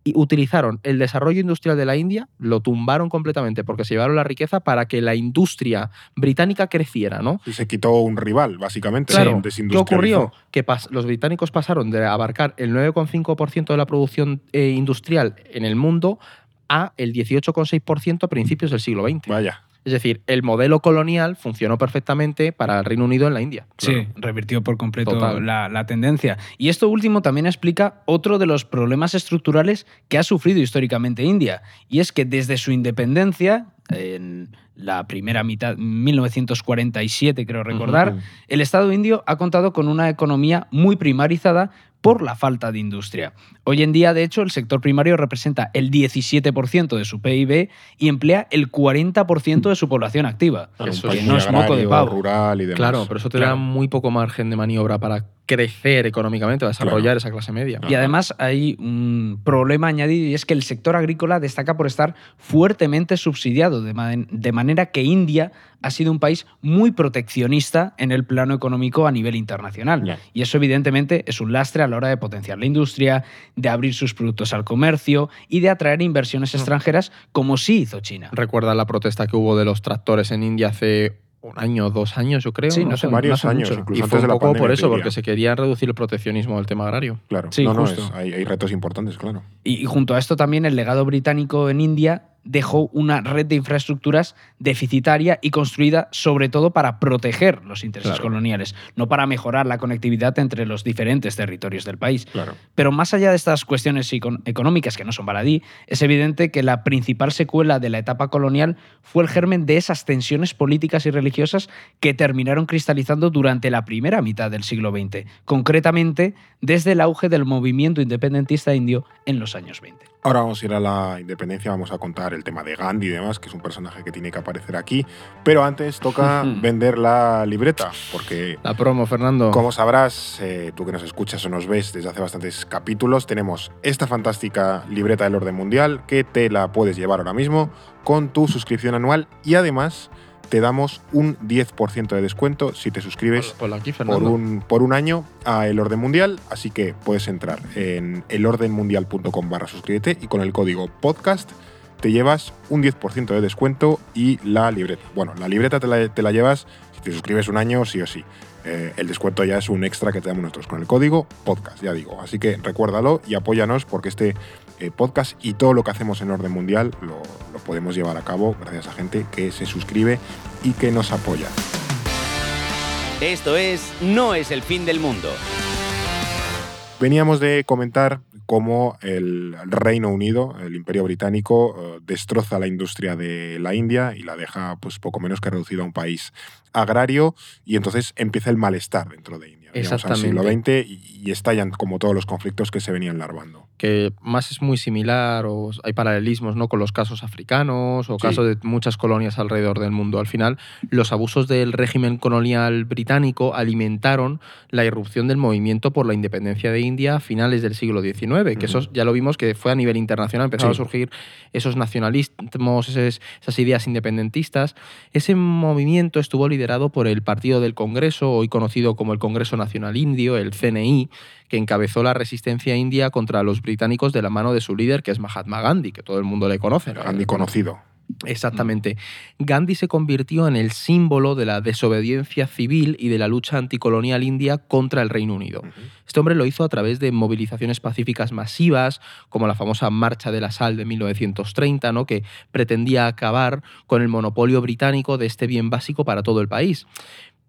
Y utilizaron el desarrollo industrial de la India, lo tumbaron completamente porque se llevaron la riqueza para que la industria británica creciera, ¿no? Y se quitó un rival, básicamente. Claro, ¿qué ocurrió? Que los británicos pasaron de abarcar el 9,5% de la producción eh, industrial en el mundo a el 18,6% a principios del siglo XX. Vaya. Es decir, el modelo colonial funcionó perfectamente para el Reino Unido en la India. Sí, revirtió por completo la, la tendencia. Y esto último también explica otro de los problemas estructurales que ha sufrido históricamente India. Y es que desde su independencia, en la primera mitad, 1947 creo recordar, el Estado indio ha contado con una economía muy primarizada por la falta de industria. Hoy en día, de hecho, el sector primario representa el 17% de su PIB y emplea el 40% de su población activa. Eso que no es moco de pavo. rural y demás. Claro, pero eso te Claro. da muy poco margen de maniobra para crecer económicamente, para desarrollar Claro. esa clase media. Y además hay un problema añadido y es que el sector agrícola destaca por estar fuertemente subsidiado, de, man- de manera que India ha sido un país muy proteccionista en el plano económico a nivel internacional. Y eso evidentemente es un lastre a la hora de potenciar la industria, de abrir sus productos al comercio y de atraer inversiones extranjeras como sí hizo China. Recuerda la protesta que hubo de los tractores en India hace un año, dos años, yo creo. Sí, no ¿no? sé, varios no hace años, mucho. incluso Y antes fue de un la poco pandemia, por eso, porque se quería reducir el proteccionismo del tema agrario. Claro. Sí, no, no, es- hay, hay retos importantes, claro. Y, y junto a esto también el legado británico en India dejó una red de infraestructuras deficitaria y construida sobre todo para proteger los intereses Claro. coloniales, no para mejorar la conectividad entre los diferentes territorios del país. Claro. Pero más allá de estas cuestiones econ- económicas que no son baladí, es evidente que la principal secuela de la etapa colonial fue el germen de esas tensiones políticas y religiosas que terminaron cristalizando durante la primera mitad del siglo XX, concretamente desde el auge del movimiento independentista indio en los años 20. Ahora vamos a ir a la independencia, vamos a contar el tema de Gandhi y demás, que es un personaje que tiene que aparecer aquí. Pero antes toca vender la libreta, porque La promo, Fernando. Como sabrás, eh, tú que nos escuchas o nos ves desde hace bastantes capítulos, tenemos esta fantástica libreta del orden mundial que te la puedes llevar ahora mismo con tu suscripción anual y además te damos un 10% de descuento si te suscribes aquí, por un, por un año a El Orden Mundial, así que puedes entrar en elordenmundial.com barra suscríbete y con el código podcast te llevas un 10% de descuento y la libreta. Bueno, la libreta te la, te la llevas si te suscribes un año, sí o sí. Eh, el descuento ya es un extra que te damos nosotros con el código podcast, ya digo. Así que recuérdalo y apóyanos porque este eh, podcast y todo lo que hacemos en Orden Mundial lo, lo podemos llevar a cabo gracias a gente que se suscribe y que nos apoya. Esto es No es el fin del mundo. Veníamos de comentar cómo el Reino Unido, el Imperio Británico, eh, destroza la industria de la India y la deja pues poco menos que reducida a un país agrario y entonces empieza el malestar dentro de India. Llegamos al siglo XX y, estallan como todos los conflictos que se venían larvando. que más es muy similar o hay paralelismos ¿no? con los casos africanos o Sí. casos de muchas colonias alrededor del mundo. Al final, los abusos del régimen colonial británico alimentaron la irrupción del movimiento por la independencia de India a finales del siglo XIX, que Ujú. eso ya lo vimos que fue a nivel internacional, empezaron Sí. a surgir esos nacionalismos, esos- esas ideas independentistas. Ese movimiento estuvo liderado por el Partido del Congreso, hoy conocido como el Congreso Nacional Indio, el CNI, que encabezó la resistencia india contra los británicos de la mano de su líder, que es Mahatma Gandhi, que todo el mundo le conoce. Gandhi conocido. Exactamente. Gandhi se convirtió en el símbolo de la desobediencia civil y de la lucha anticolonial india contra el Reino Unido. Este hombre lo hizo a través de movilizaciones pacíficas masivas, como la famosa Marcha de la Sal de 1930, ¿no? que pretendía acabar con el monopolio británico de este bien básico para todo el país.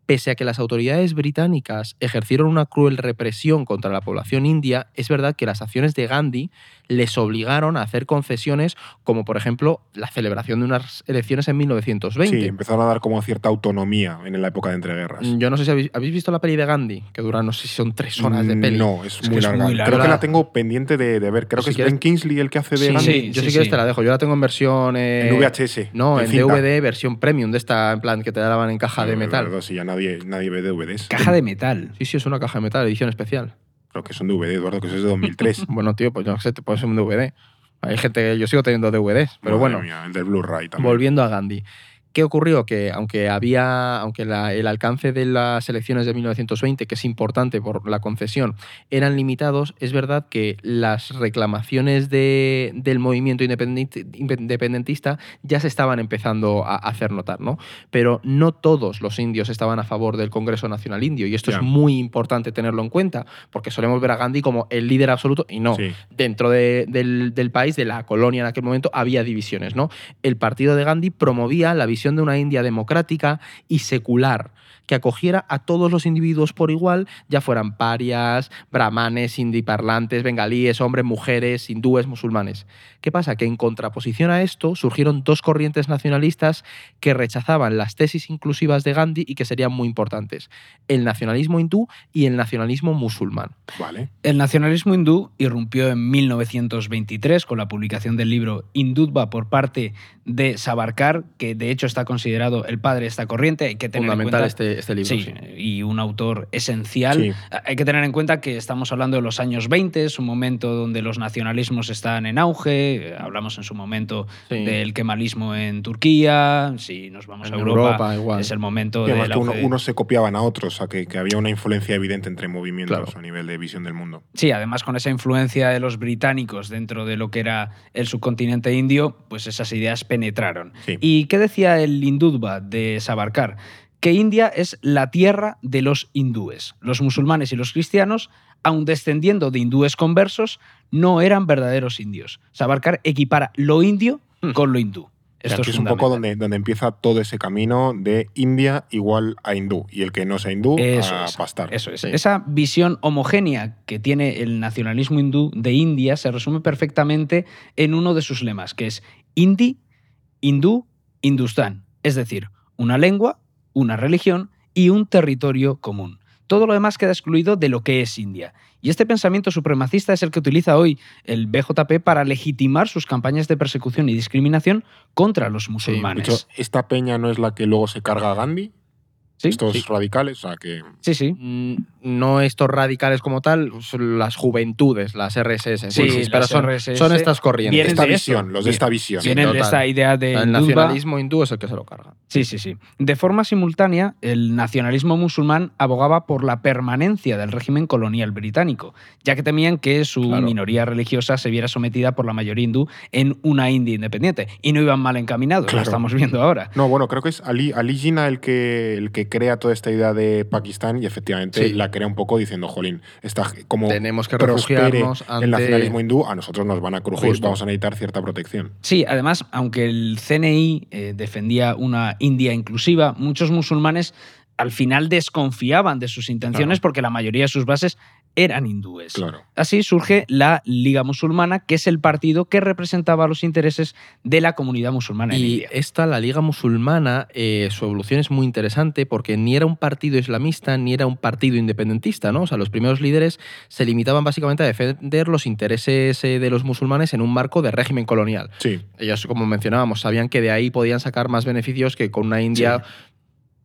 Pese a que las autoridades británicas ejercieron una cruel represión contra la población india, es verdad que las acciones de Gandhi les obligaron a hacer concesiones, como por ejemplo la celebración de unas elecciones en 1920. Sí, empezaron a dar como cierta autonomía en la época de entreguerras. Yo no sé si habéis, ¿habéis visto la peli de Gandhi, que dura, no sé si son tres horas de peli. No, es, Es muy, que es larga. Creo que la tengo pendiente de, de ver. Creo Si que quieres- es Ben Kingsley el que hace de Sí, Gandhi. sí, yo sí, sí. te la dejo. Yo la tengo en versión. eh, En VHS. No, en. DVD, versión premium, de esta, en plan, que te la daban en caja de metal. verdad, sí, ya nadie, nadie ve DVDs. Caja de metal. Sí, sí, es una caja de metal, edición especial. Creo que son DVD, Eduardo, que eso es de 2003. Bueno, tío, pues yo no sé, te pones un DVD. Hay gente, yo sigo teniendo DVDs, pero Madre bueno. mía, el del Blu-ray también. Volviendo a Gandhi. ¿Qué ocurrió? Que aunque había, aunque la- el alcance de las elecciones de 1920, que es importante por la concesión, eran limitados, es verdad que las reclamaciones de- del movimiento independenti- independentista ya se estaban empezando a hacer notar, ¿no? Pero no todos los indios estaban a favor del Congreso Nacional Indio, y esto es muy importante tenerlo en cuenta, porque solemos ver a Gandhi como el líder absoluto, y no Sí. dentro de- del, del país, de la colonia en aquel momento, había divisiones. ¿no? El partido de Gandhi promovía la visión de una India democrática y secular, que acogiera a todos los individuos por igual, ya fueran parias, brahmanes, hindiparlantes, bengalíes, hombres, mujeres, hindúes, musulmanes. ¿Qué pasa? Que en contraposición a esto surgieron dos corrientes nacionalistas que rechazaban las tesis inclusivas de Gandhi y que serían muy importantes. El nacionalismo hindú y el nacionalismo musulmán. Vale. El nacionalismo hindú irrumpió en 1923 con la publicación del libro Hindutva por parte de Savarkar, que de hecho está considerado el padre de esta corriente. Hay que tener en Fundamental cuenta este, este libro. Sí, sí. y un autor esencial. Sí. Hay que tener en cuenta que estamos hablando de los años 20, es un momento donde los nacionalismos están en auge. Hablamos en su momento Sí. del kemalismo en Turquía. Si nos vamos En a Europa, Europa, igual. es el momento del que uno- unos se copiaban a otros, o sea, que, que había una influencia evidente entre movimientos Claro. a nivel de visión del mundo. Sí, además con esa influencia de los británicos dentro de lo que era el subcontinente indio, pues esas ideas penetraron. Sí. ¿Y qué decía el Hindutva de Savarkar? Que India es la tierra de los hindúes. Los musulmanes y los cristianos, aun descendiendo de hindúes conversos, no eran verdaderos indios. Savarkar equipara lo indio con lo hindú. Esto que es un poco donde, donde empieza todo ese camino de India igual a hindú. Y el que no sea hindú, Eso a es, pastar. Eso es. Sí. Esa visión homogénea que tiene el nacionalismo hindú de India se resume perfectamente en uno de sus lemas, que es Hindi, hindú, hindustán. Es decir, una lengua, una religión y un territorio común. Todo lo demás queda excluido de lo que es India. Y este pensamiento supremacista es el que utiliza hoy el BJP para legitimar sus campañas de persecución y discriminación contra los De musulmanes. hecho, esta peña no es la que luego se carga a Gandhi. Sí, Estos sí. radicales, o sea, que sí, sí. Mm, No estos radicales como tal, son las juventudes, las RSS. Sí, sí, las pero son, RSS son estas corrientes. esta de eso. visión, los de esta visión. Vienen de esta idea de El nacionalismo hindú es el que se lo carga. Sí, sí, sí. De forma simultánea, el nacionalismo musulmán abogaba por la permanencia del régimen colonial británico, ya que temían que su Claro. minoría religiosa se viera sometida por la mayoría hindú en una India independiente. Y no iban mal encaminados, Claro. lo estamos viendo ahora. No, bueno, creo que es Ali, Ali Jinnah el que, el que crea toda esta idea de Pakistán y efectivamente Sí. la crea un poco diciendo, jolín, está como Tenemos que refugiarnos ante... el nacionalismo hindú, a nosotros nos van a crujir, Justo. vamos a necesitar cierta protección. Sí, además, aunque el CNI eh, defendía una India inclusiva, muchos musulmanes al final desconfiaban de sus intenciones Claro. porque la mayoría de sus bases eran hindúes. Claro. Así surge la Liga Musulmana, que es el partido que representaba los intereses de la comunidad musulmana en Y India. esta, la Liga Musulmana, eh, su evolución es muy interesante porque ni era un partido islamista ni era un partido independentista, ¿no? O sea, los primeros líderes se limitaban básicamente a defender los intereses eh, de los musulmanes en un marco de régimen colonial. Sí, Ellos, como mencionábamos, sabían que de ahí podían sacar más beneficios que con una India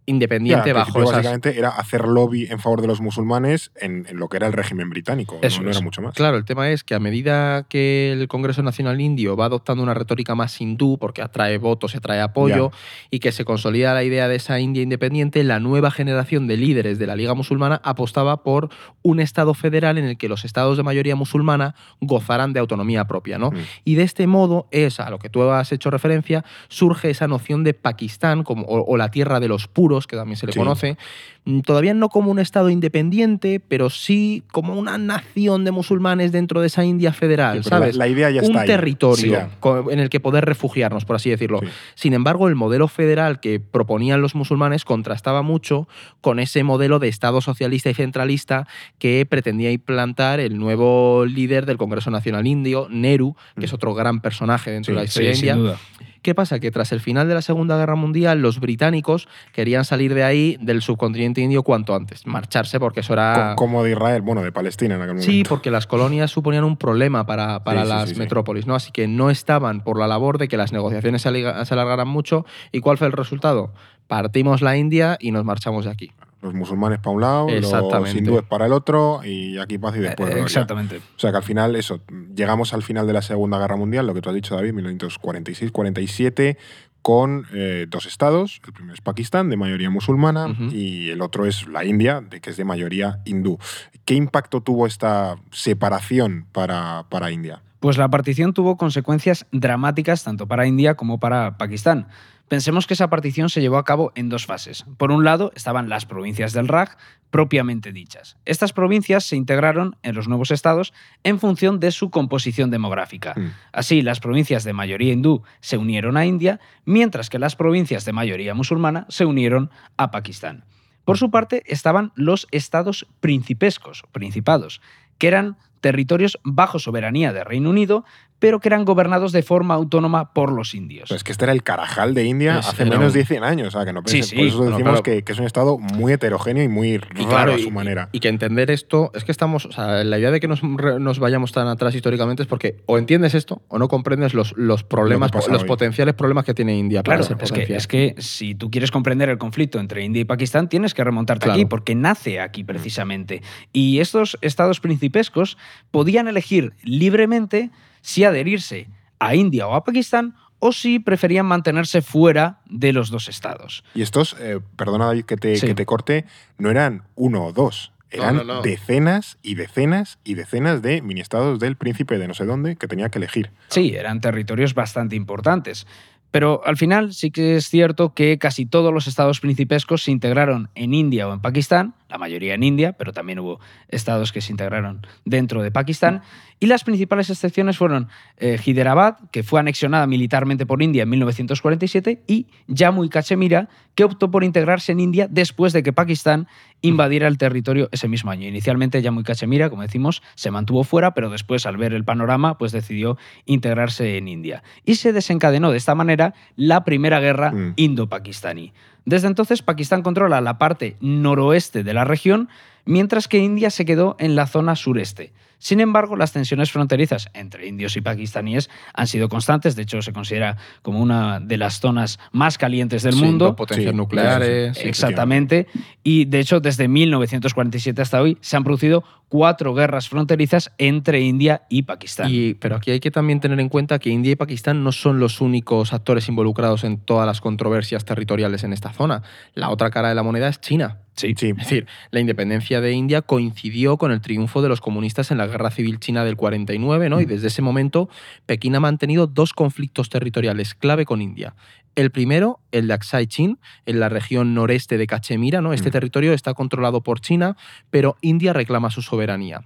independiente bajo esas... básicamente era hacer lobby en favor de los musulmanes en, en lo que era el régimen británico. Eso no, era mucho más. Claro, el tema es que a medida que el Congreso Nacional Indio va adoptando una retórica más hindú, porque atrae votos atrae apoyo, y que se consolida la idea de esa India independiente, la nueva generación de líderes de la Liga Musulmana apostaba por un Estado federal en el que los estados de mayoría musulmana gozaran de autonomía propia. ¿no? Mm. Y de este modo es, a lo que tú has hecho referencia, surge esa noción de Pakistán como, o, o la tierra de los puros, que también se le Sí. conoce, mm, todavía no como un Estado independiente, pero sí como una nación de musulmanes dentro de esa India federal, Sí, pero la- ¿sabes? la idea ya un está ahí. territorio Sí, en el que poder refugiarnos, por así decirlo. Sin embargo, el modelo federal que proponían los musulmanes contrastaba mucho con ese modelo de Estado socialista y centralista que pretendía implantar el nuevo líder del Congreso Nacional Indio, Nehru, que es otro gran personaje dentro de la historia india. sin duda. ¿Qué pasa? Que tras el final de la Segunda Guerra Mundial, los británicos querían salir de ahí, del subcontinente indio, cuanto antes, marcharse, porque eso era... Co- Como de Israel, bueno, de Palestina en aquel momento. Sí, porque las colonias suponían un problema para, para Sí, las sí, sí. metrópolis, ¿no? Así que no estaban por la labor de que las negociaciones se alargaran mucho. ¿Y cuál fue el resultado? Partimos la India y nos marchamos de aquí. Los musulmanes para un lado, los hindúes para el otro, y aquí paz y después Eh. Exactamente. O sea que al final, eso, llegamos al final de la Segunda Guerra Mundial, lo que tú has dicho, David, 1946-47, con eh, dos estados. El primero es Pakistán, de mayoría musulmana, y el otro es la India, de, que es de mayoría hindú. ¿Qué impacto tuvo esta separación para, para India? Pues la partición tuvo consecuencias dramáticas tanto para India como para Pakistán. Pensemos que esa partición se llevó a cabo en dos fases. Por un lado estaban las provincias del Raj propiamente dichas. Estas provincias se integraron en los nuevos estados en función de su composición demográfica. Mm. Así, las provincias de mayoría hindú se unieron a India, mientras que las provincias de mayoría musulmana se unieron a Pakistán. Por su parte, estaban los estados principescos, principados, que eran territorios bajo soberanía del Reino Unido, pero que eran gobernados de forma autónoma por los indios. Pues que este era el Carajal de India Es hace menos de 100 años. O sea, que no Sí, sí. por eso Bueno, decimos claro. que, que es un estado muy heterogéneo y muy raro a su y, manera. y que entender esto, es que estamos, o sea, la idea de que nos, nos vayamos tan atrás históricamente es porque o entiendes esto o no comprendes los, los problemas, los hoy. potenciales problemas que tiene India para Claro, ser es que, es que si tú quieres comprender el conflicto entre India y Pakistán, tienes que remontarte Claro. aquí, porque nace aquí precisamente. Y estos estados principescos podían elegir libremente si adherirse a India o a Pakistán o si preferían mantenerse fuera de los dos estados. Y estos, eh, perdona que te, Sí. que te corte, no eran uno o dos. Eran no, no. decenas y decenas y decenas de mini-estados del príncipe de no sé dónde que tenía que elegir. Sí, eran territorios bastante importantes. Pero al final sí que es cierto que casi todos los estados principescos se integraron en India o en Pakistán, la mayoría en India, pero también hubo estados que se integraron dentro de Pakistán. Y las principales excepciones fueron eh, Hyderabad, que fue anexionada militarmente por India en 1947, y Jammu y Cachemira, que optó por integrarse en India después de que Pakistán invadiera el territorio ese mismo año. Inicialmente Jammu y Cachemira, como decimos, se mantuvo fuera, pero después al ver el panorama, pues decidió integrarse en India. Y se desencadenó de esta manera la primera guerra Mm. indo-pakistaní. Desde entonces, Pakistán controla la parte noroeste de la región, mientras que India se quedó en la zona sureste. Sin embargo, las tensiones fronterizas entre indios y pakistaníes han sido constantes, de hecho se considera como una de las zonas más calientes del Sí, mundo. potencias Sí, nucleares. Exactamente. Y de hecho, desde 1947 hasta hoy se han producido cuatro guerras fronterizas entre India y Pakistán. Y, pero aquí hay que también tener en cuenta que India y Pakistán no son los únicos actores involucrados en todas las controversias territoriales en esta zona. La otra cara de la moneda es China. Sí. Es decir, la independencia de India coincidió con el triunfo de los comunistas en la Guerra Civil China del 49, ¿no? Y desde ese momento, Pekín ha mantenido dos conflictos territoriales clave con India. El primero, el de Aksai Chin, en la región noreste de Cachemira, ¿no? Este Mm. territorio está controlado por China, pero India reclama su soberanía.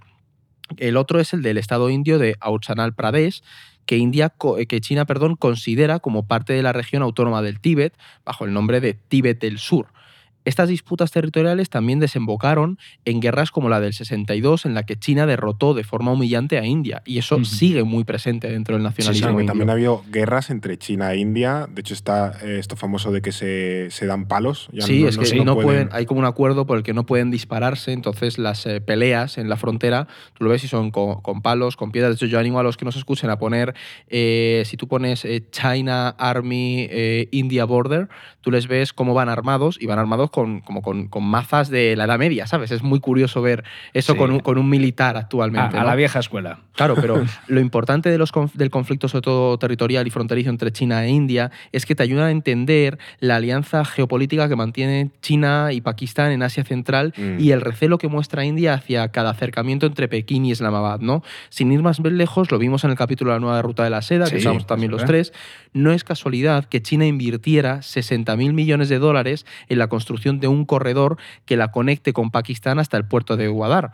El otro es el del estado indio de Arunachal Pradesh, que, India, eh, que China perdón, considera como parte de la región autónoma del Tíbet, bajo el nombre de Tíbet del Sur. Estas disputas territoriales también desembocaron en guerras como la del 62, en la que China derrotó de forma humillante a India, y eso sigue muy presente dentro del nacionalismo sí, indio. también ha habido guerras entre China e India. De hecho, está eh, esto famoso de que se, se dan palos. Ya Sí, no- es no- que no pueden- pueden, hay como un acuerdo por el que no pueden dispararse, entonces las eh, peleas en la frontera, tú lo ves y son con, con palos, con piedras. De hecho, yo animo a los que nos escuchen a poner, eh, si tú pones eh, China Army India Border, tú les ves cómo van armados y van armados con, como con, con mazas de la Edad Media, ¿sabes? Es muy curioso ver eso Sí. con, un, con un militar actualmente. a ¿no? la vieja escuela. Claro, pero lo importante de los del conflicto, sobre todo territorial y fronterizo entre China e India, es que te ayuda a entender la alianza geopolítica que mantiene China y Pakistán en Asia Central Mm. y el recelo que muestra India hacia cada acercamiento entre Pekín y Islamabad. ¿no? Sin ir más lejos, lo vimos en el capítulo de la nueva ruta de la seda, Sí, que usamos también los tres. No es casualidad que China invirtiera 60.000 millones de dólares en la construcción de un corredor que la conecte con Pakistán hasta el puerto de Guadar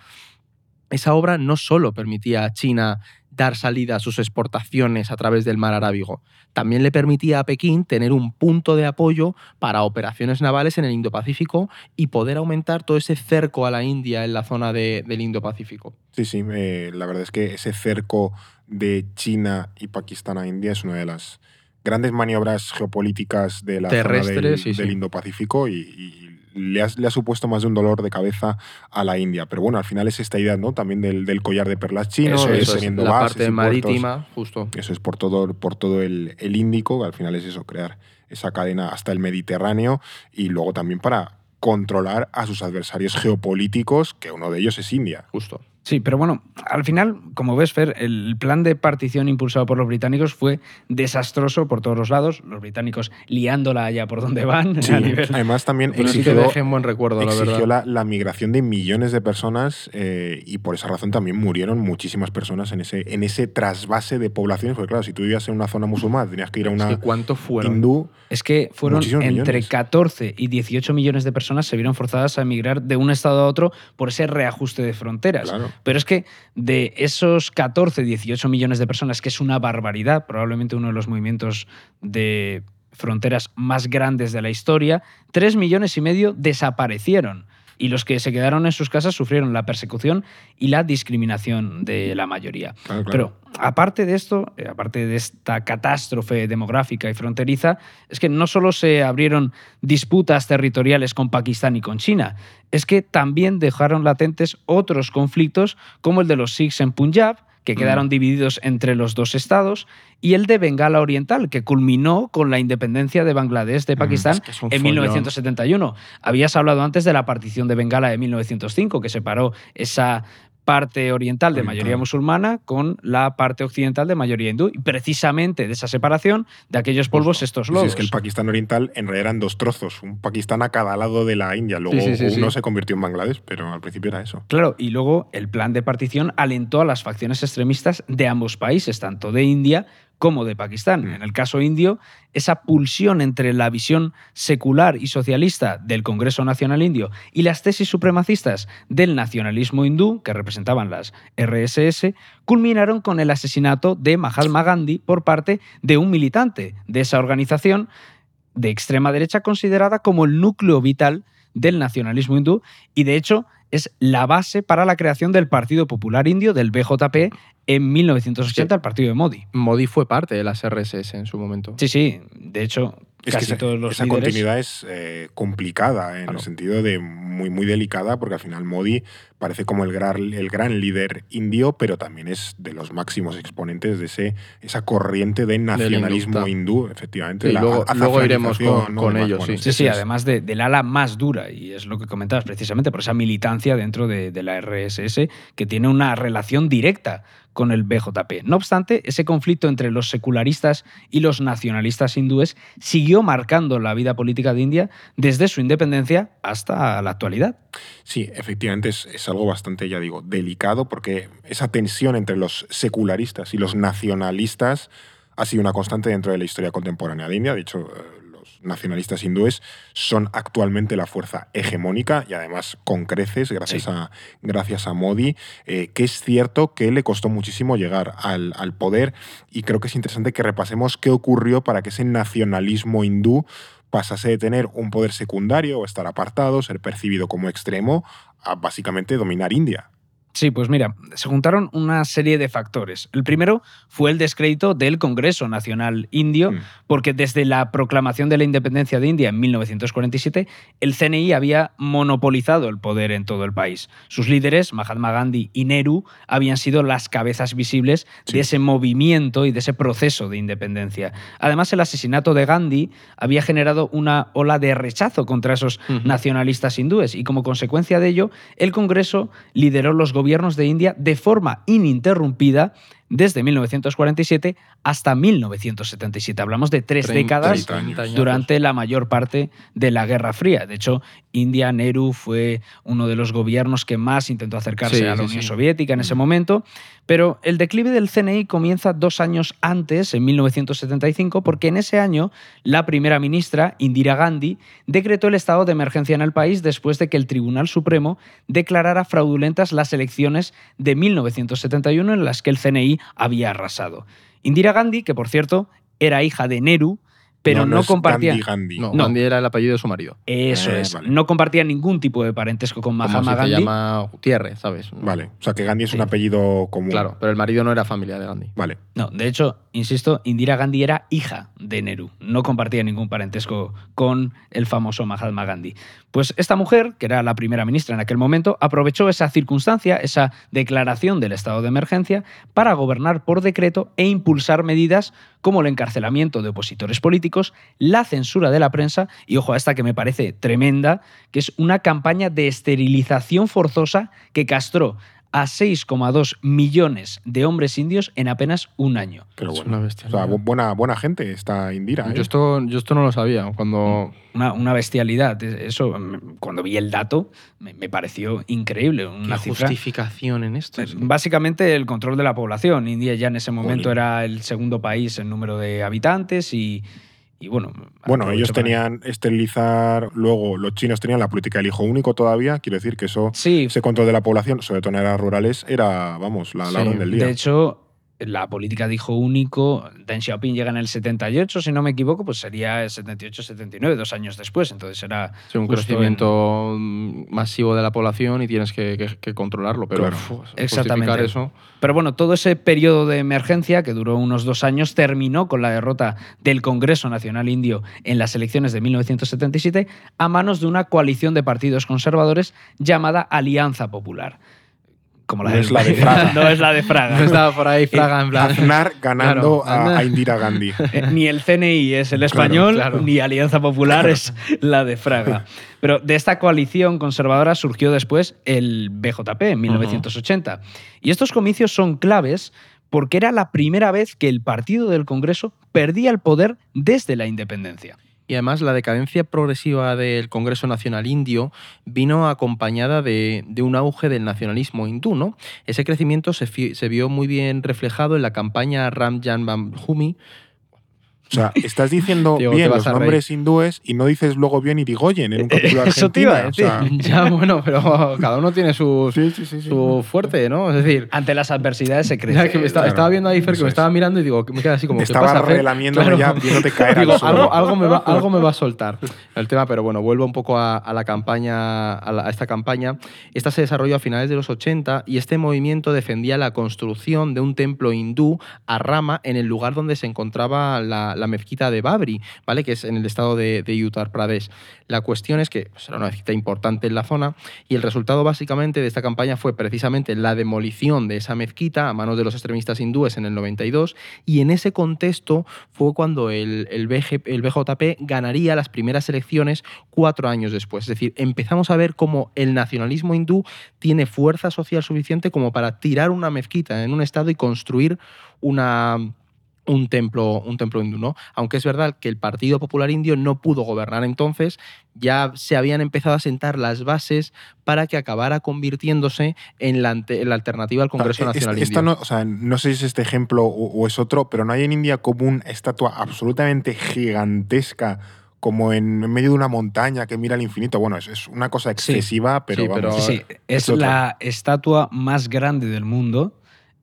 esa obra no solo permitía a China dar salida a sus exportaciones a través del mar Arábigo, también le permitía a Pekín tener un punto de apoyo para operaciones navales en el Indo-Pacífico y poder aumentar todo ese cerco a la India en la zona de- del Indo-Pacífico. Sí, sí, la verdad es que ese cerco de China y Pakistán a India es una de las grandes maniobras geopolíticas de la zona Terrestres, del, sí, sí. del Indo-Pacífico y, y le, ha, le ha supuesto más de un dolor de cabeza a la India. Pero bueno, al final es esta idea ¿no? también del, del collar de perlas chino, Eso es, Eso es, teniendo la bases parte puertos. marítima, justo. Eso es por todo, por todo el, el Índico, que al final es eso, crear esa cadena hasta el Mediterráneo y luego también para controlar a sus adversarios geopolíticos, que uno de ellos es India. Justo. Sí, pero bueno, al final, como ves, Fer, el plan de partición impulsado por los británicos fue desastroso por todos los lados. Los británicos liándola allá por donde van. Sí, a nivel- además también Pero sí que exigió, buen recuerdo, la exigió verdad. la, la migración de millones de personas eh, y por esa razón también murieron muchísimas personas en ese, en ese trasvase de poblaciones, porque claro, si tú vivías en una zona musulmana, tenías que ir a Es una que ¿Cuánto fueron? hindú. Es que fueron entre millones. 14 y 18 millones de personas se vieron forzadas a emigrar de un estado a otro por ese reajuste de fronteras. Claro. Pero es que de esos 14, 18 millones de personas, que es una barbaridad, probablemente uno de los movimientos de fronteras más grandes de la historia, 3 millones y medio desaparecieron. Y los que se quedaron en sus casas sufrieron la persecución y la discriminación de la mayoría. Claro, claro. Pero aparte de esto, eh, aparte de esta catástrofe demográfica y fronteriza, es que no solo se abrieron disputas territoriales con Pakistán y con China, es que también dejaron latentes otros conflictos como el de los Sikhs en Punjab, que Mm. quedaron divididos entre los dos estados, y el de Bengala Oriental, que culminó con la independencia de Bangladesh de Mm, Pakistán es que en follón. 1971. Habías hablado antes de la partición de Bengala de 1905, que separó esa parte oriental de mayoría musulmana con la parte occidental de mayoría hindú. Y precisamente de esa separación, de aquellos polvos, estos Sí, lodos. es que el Pakistán oriental en realidad eran dos trozos, un Pakistán a cada lado de la India. Luego Sí, sí, sí, uno sí. se convirtió en Bangladesh, pero al principio era eso. Claro, y luego el plan de partición alentó a las facciones extremistas de ambos países, tanto de India como de Pakistán. Mm. En el caso indio, esa pulsión entre la visión secular y socialista del Congreso Nacional Indio y las tesis supremacistas del nacionalismo hindú, que representaban las RSS, culminaron con el asesinato de Mahatma Gandhi por parte de un militante de esa organización de extrema derecha considerada como el núcleo vital del nacionalismo hindú y de hecho es la base para la creación del Partido Popular Indio, del BJP, en 1980, el partido de Modi. Modi fue parte de las RSS en su momento. Sí, sí, de hecho, Es casi que esa, todos los esa líderes- continuidad es eh, complicada, en Claro. el sentido de muy, muy delicada, porque al final Modi parece como el gran, el gran líder indio, pero también es de los máximos exponentes de ese, esa corriente de nacionalismo hindú. hindú, efectivamente. Sí, la luego- luego iremos con- ellos, bueno, sí. Sí, además de- del ala más dura, y es lo que comentabas precisamente, por esa militancia dentro de, de la RSS, que tiene una relación directa con el BJP. No obstante, ese conflicto entre los secularistas y los nacionalistas hindúes siguió marcando la vida política de India desde su independencia hasta la actualidad. Sí, efectivamente es, algo bastante, ya digo, delicado porque esa tensión entre los secularistas y los nacionalistas ha sido una constante dentro de la historia contemporánea de India. De eh, nacionalistas hindúes son actualmente la fuerza hegemónica y además con creces gracias, Sí. a, gracias a Modi, eh, que es cierto que le costó muchísimo llegar al, al poder y creo que es interesante que repasemos qué ocurrió para que ese nacionalismo hindú pasase de tener un poder secundario o estar apartado, ser percibido como extremo, a básicamente dominar India. Sí, pues mira, se juntaron una serie de factores. El primero fue el descrédito del Congreso Nacional Indio, Mm. porque desde la proclamación de la independencia de India en 1947, el CNI había monopolizado el poder en todo el país. Sus líderes, Mahatma Gandhi y Nehru, habían sido las cabezas visibles Sí. de ese movimiento y de ese proceso de independencia. Además, el asesinato de Gandhi había generado una ola de rechazo contra esos nacionalistas hindúes y como consecuencia de ello, el Congreso lideró los gobiernos de India de forma ininterrumpida desde 1947 hasta 1977. Hablamos de tres Treinta- décadas treinta años. durante la mayor parte de la Guerra Fría. De hecho, India, Nehru fue uno de los gobiernos que más intentó acercarse Sí, a la Unión sí. Soviética en ese momento, pero el declive del CNI comienza dos años antes, en 1975, porque en ese año la primera ministra, Indira Gandhi, decretó el estado de emergencia en el país después de que el Tribunal Supremo declarara fraudulentas las elecciones de 1971 en las que el CNI había arrasado. Indira Gandhi, que por cierto era hija de Nehru, pero no, compartía... Gandhi, Gandhi. No, No. Gandhi era el apellido de su marido. Eso Eh, es. vale. No compartía ningún tipo de parentesco con Como Mahatma si se Gandhi. llama Gutiérrez, ¿sabes? Vale, o sea que Gandhi es Sí. un apellido común. Claro, pero el marido no era familia de Gandhi. Vale. No, de hecho, insisto, Indira Gandhi era hija de Nehru. No compartía ningún parentesco con el famoso Mahatma Gandhi. Pues esta mujer, que era la primera ministra en aquel momento, aprovechó esa circunstancia, esa declaración del estado de emergencia, para gobernar por decreto e impulsar medidas como el encarcelamiento de opositores políticos, la censura de la prensa y, ojo a esta que me parece tremenda, que es una campaña de esterilización forzosa que castró a 6,2 millones de hombres indios en apenas un año. Pero Es bueno. una O bestialidad. sea, bu- buena, buena gente está Indira. ¿eh? Yo esto, yo esto no lo sabía. Cuando. Una, una bestialidad. Eso, mm, cuando vi el dato, me, me pareció increíble. Una ¿Qué cifra. justificación en esto? Eh, Básicamente el control de la población. India ya en ese momento era el segundo país en número de habitantes y, y bueno. Bueno, ellos para- tenían esterilizar, luego los chinos tenían la política del hijo único todavía, quiero decir que eso, Sí, ese control de la población, sobre todo en áreas rurales, era, vamos, la, la Sí, orden del día. de hecho, la política de hijo único, Deng Xiaoping llega en el 78, si no me equivoco, pues sería el 78-79, dos años después. Entonces era Sí, un crecimiento masivo de la población y tienes que, que- que controlarlo. Pero Claro. uf, Exactamente. justificar eso. Pero bueno, todo ese periodo de emergencia, que duró unos dos años, terminó con la derrota del Congreso Nacional Indio en las elecciones de 1977 a manos de una coalición de partidos conservadores llamada Alianza Popular. Como la No del- es la de Fraga. no es la de Fraga. No estaba por ahí Fraga en plan. Aznar ganando Claro, a, a Indira Gandhi. Eh, Ni el CNI es el español, claro. ni Alianza Popular es la de Fraga. Pero de esta coalición conservadora surgió después el BJP en 1980. Y estos comicios son claves porque era la primera vez que el partido del Congreso perdía el poder desde la independencia. Y además la decadencia progresiva del Congreso Nacional Indio vino acompañada de, un auge del nacionalismo hindú. ¿no? Ese crecimiento se, vio muy bien reflejado en la campaña Ram Janmabhoomi. O sea, estás diciendo bien los nombres hindúes y no dices luego bien Irigoyen en un capítulo de Eso te iba a Argentina. O sea, ya, bueno, pero cada uno tiene su, sí, sí, sí, sí. su fuerte, ¿no? Es decir, Ante las adversidades se crece. ya que me estaba, claro. estaba viendo ahí Fer que me es. estaba mirando y digo, me queda así como, Te ¿qué estaba pasa, relamiéndome ya, viéndote caer Digo, al suelo. algo, algo, me va, algo me va a soltar el tema, pero bueno, vuelvo un poco a, a la campaña, a, la- a esta campaña. Esta se desarrolló a finales de los 80 y este movimiento defendía la construcción de un templo hindú a Rama en el lugar donde se encontraba la, la mezquita de Babri, ¿vale? que es en el estado de, Uttar Pradesh. La cuestión es que pues, era una mezquita importante en la zona y el resultado básicamente de esta campaña fue precisamente la demolición de esa mezquita a manos de los extremistas hindúes en el 92 y en ese contexto fue cuando el, el BJP ganaría las primeras elecciones cuatro años después. Es decir, empezamos a ver cómo el nacionalismo hindú tiene fuerza social suficiente como para tirar una mezquita en un estado y construir una un templo, un templo hindú, ¿no? Aunque es verdad que el Partido Popular Indio no pudo gobernar entonces, ya se habían empezado a sentar las bases para que acabara convirtiéndose en la, en la alternativa al Congreso Ah, es- Nacional esta Indio. no, o sea, no sé si es este ejemplo o, o es otro, pero no hay en India como una estatua absolutamente gigantesca como en medio de una montaña que mira al infinito. Bueno, es, es una cosa excesiva, pero, Sí, vamos. Sí, sí, es la estatua más grande del mundo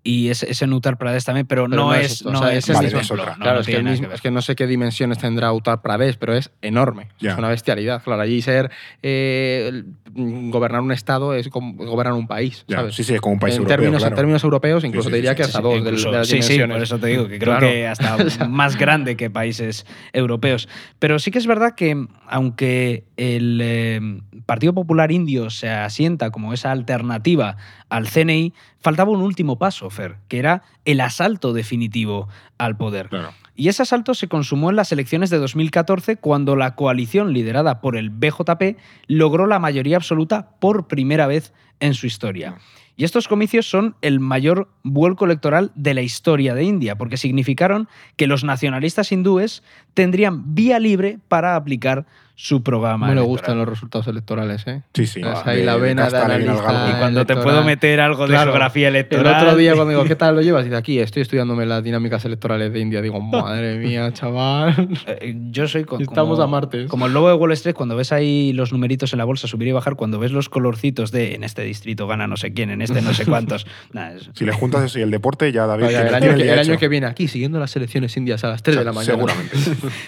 y ese, ese Uttar Pradesh también, pero, Pero no, no es es, o no sea, es, es no, claro, es, que tiene el nada mismo- que ver. es que no sé qué dimensiones tendrá Uttar Pradesh, pero es enorme. Es una bestialidad. Claro, allí ser eh, mm, gobernar un estado es como gobernar un país. Ya, ¿sabes? sí, sí, es como un país en, europeo, términos, claro. en términos europeos, incluso sí, te diría sí, que hasta Sí, dos incluso- de, las sí, sí, por eso te digo que creo Claro. que hasta más grande que países europeos. Pero sí que es verdad que, aunque el eh, Partido Popular Indio se asienta como esa alternativa al CNI, faltaba un último paso, Fer, que era el asalto definitivo al poder. Claro. Y ese asalto se consumó en las elecciones de 2014 cuando la coalición liderada por el BJP logró la mayoría absoluta por primera vez en su historia. Y estos comicios son el mayor vuelco electoral de la historia de India, porque significaron que los nacionalistas hindúes tendrían vía libre para aplicar su programa. Me gustan los resultados electorales, ¿eh? Sí, sí. De- ahí la vena de analista. Y cuando te puedo meter algo de Claro. geografía El electoral. otro día cuando digo, ¿qué tal lo llevas? Dice, aquí estoy estudiándome las dinámicas electorales de India. Digo, madre mía, chaval. Eh, Yo soy co- Estamos como, a martes. Como el lobo de Wall Street, cuando ves ahí los numeritos en la bolsa subir y bajar, cuando ves los colorcitos de en este distrito gana no sé quién, en este no sé cuántos. Nah, es- Si le juntas eso y el deporte, ya David el año, que, el año que viene aquí, siguiendo las elecciones indias a las 3 de la mañana. Seguramente.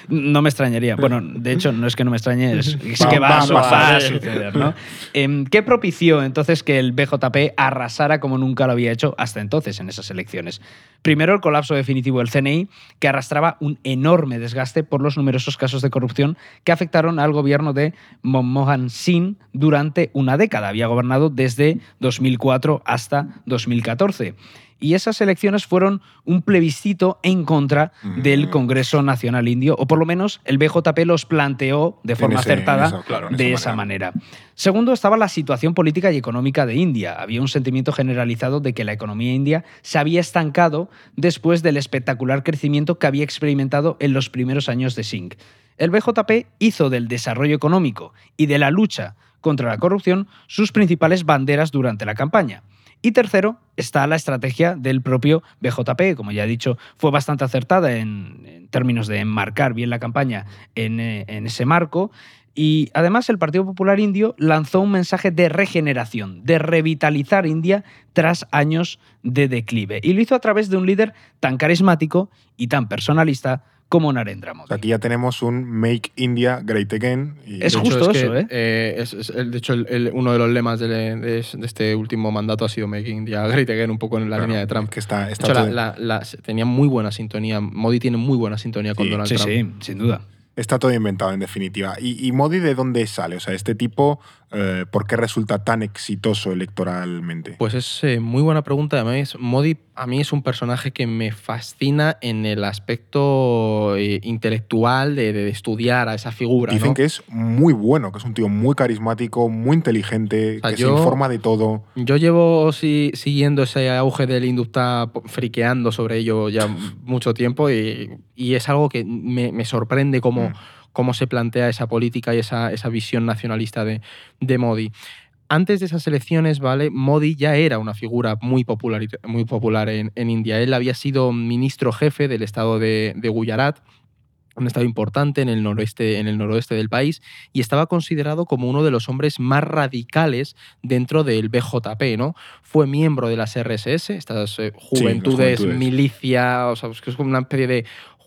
No me extrañaría. Bueno, de hecho, no es que no me extrañe, es, que va, va a, va suceder. ¿no? Em, ¿Qué propició entonces que el BJP arrasara como nunca lo había hecho hasta entonces en esas elecciones? Primero, el colapso definitivo del CNI, que arrastraba un enorme desgaste por los numerosos casos de corrupción que afectaron al gobierno de Monmohan Singh durante una década. Había gobernado desde 2004 hasta 2014. Y esas elecciones fueron un plebiscito en contra del. Congreso Nacional Indio, o por lo menos el BJP los planteó de forma ese- acertada claro, de esa esa manera. Segundo, estaba la situación política y económica de India. Había un sentimiento generalizado de que la economía india se había estancado después del espectacular crecimiento que había experimentado en los primeros años de Singh. El BJP hizo del desarrollo económico y de la lucha contra la corrupción sus principales banderas durante la campaña. Y tercero, está la estrategia del propio BJP, como ya he dicho, fue bastante acertada en, términos de enmarcar bien la campaña en, eh, en ese marco. Y además el Partido Popular Indio lanzó un mensaje de regeneración, de revitalizar India tras años de declive. Y lo hizo a través de un líder tan carismático y tan personalista como Narendra Modi. Aquí ya tenemos un Make India Great Again. y- Es De justo es eso, que, ¿eh? eh, es- de hecho, el- el- uno de los lemas de, de- de este último mandato ha sido Making India Great Again, un poco en la Claro, línea de Trump. Que está, De está hecho, la- todo- la- la- tenía muy buena sintonía. Modi tiene muy buena sintonía con Sí, Donald Sí, Trump. sí, sin duda. Está todo inventado, en definitiva. ¿Y, y Modi de dónde sale? O sea, este tipo, eh, ¿por qué resulta tan exitoso electoralmente? Pues es eh, muy buena pregunta. Además, Modi a mí es un personaje que me fascina en el aspecto eh, intelectual de, de estudiar a esa figura. Dicen ¿no? que es muy bueno, que es un tío muy carismático, muy inteligente, O sea, que yo- se informa de todo. Yo llevo si- siguiendo ese auge del Inducta, friqueando sobre ello ya mucho tiempo y, y es algo que me, me sorprende cómo, Mm. Cómo se plantea esa política y esa, esa visión nacionalista de, de Modi. Antes de esas elecciones, ¿vale? Modi ya era una figura muy popular, muy popular en, en India. Él había sido ministro jefe del estado de, de Gujarat, un estado importante en el, noroeste, en el noroeste del país, y estaba considerado como uno de los hombres más radicales dentro del BJP, ¿no? Fue miembro de las RSS, estas eh, juventudes, juventudes. milicia, o sea, es como una especie de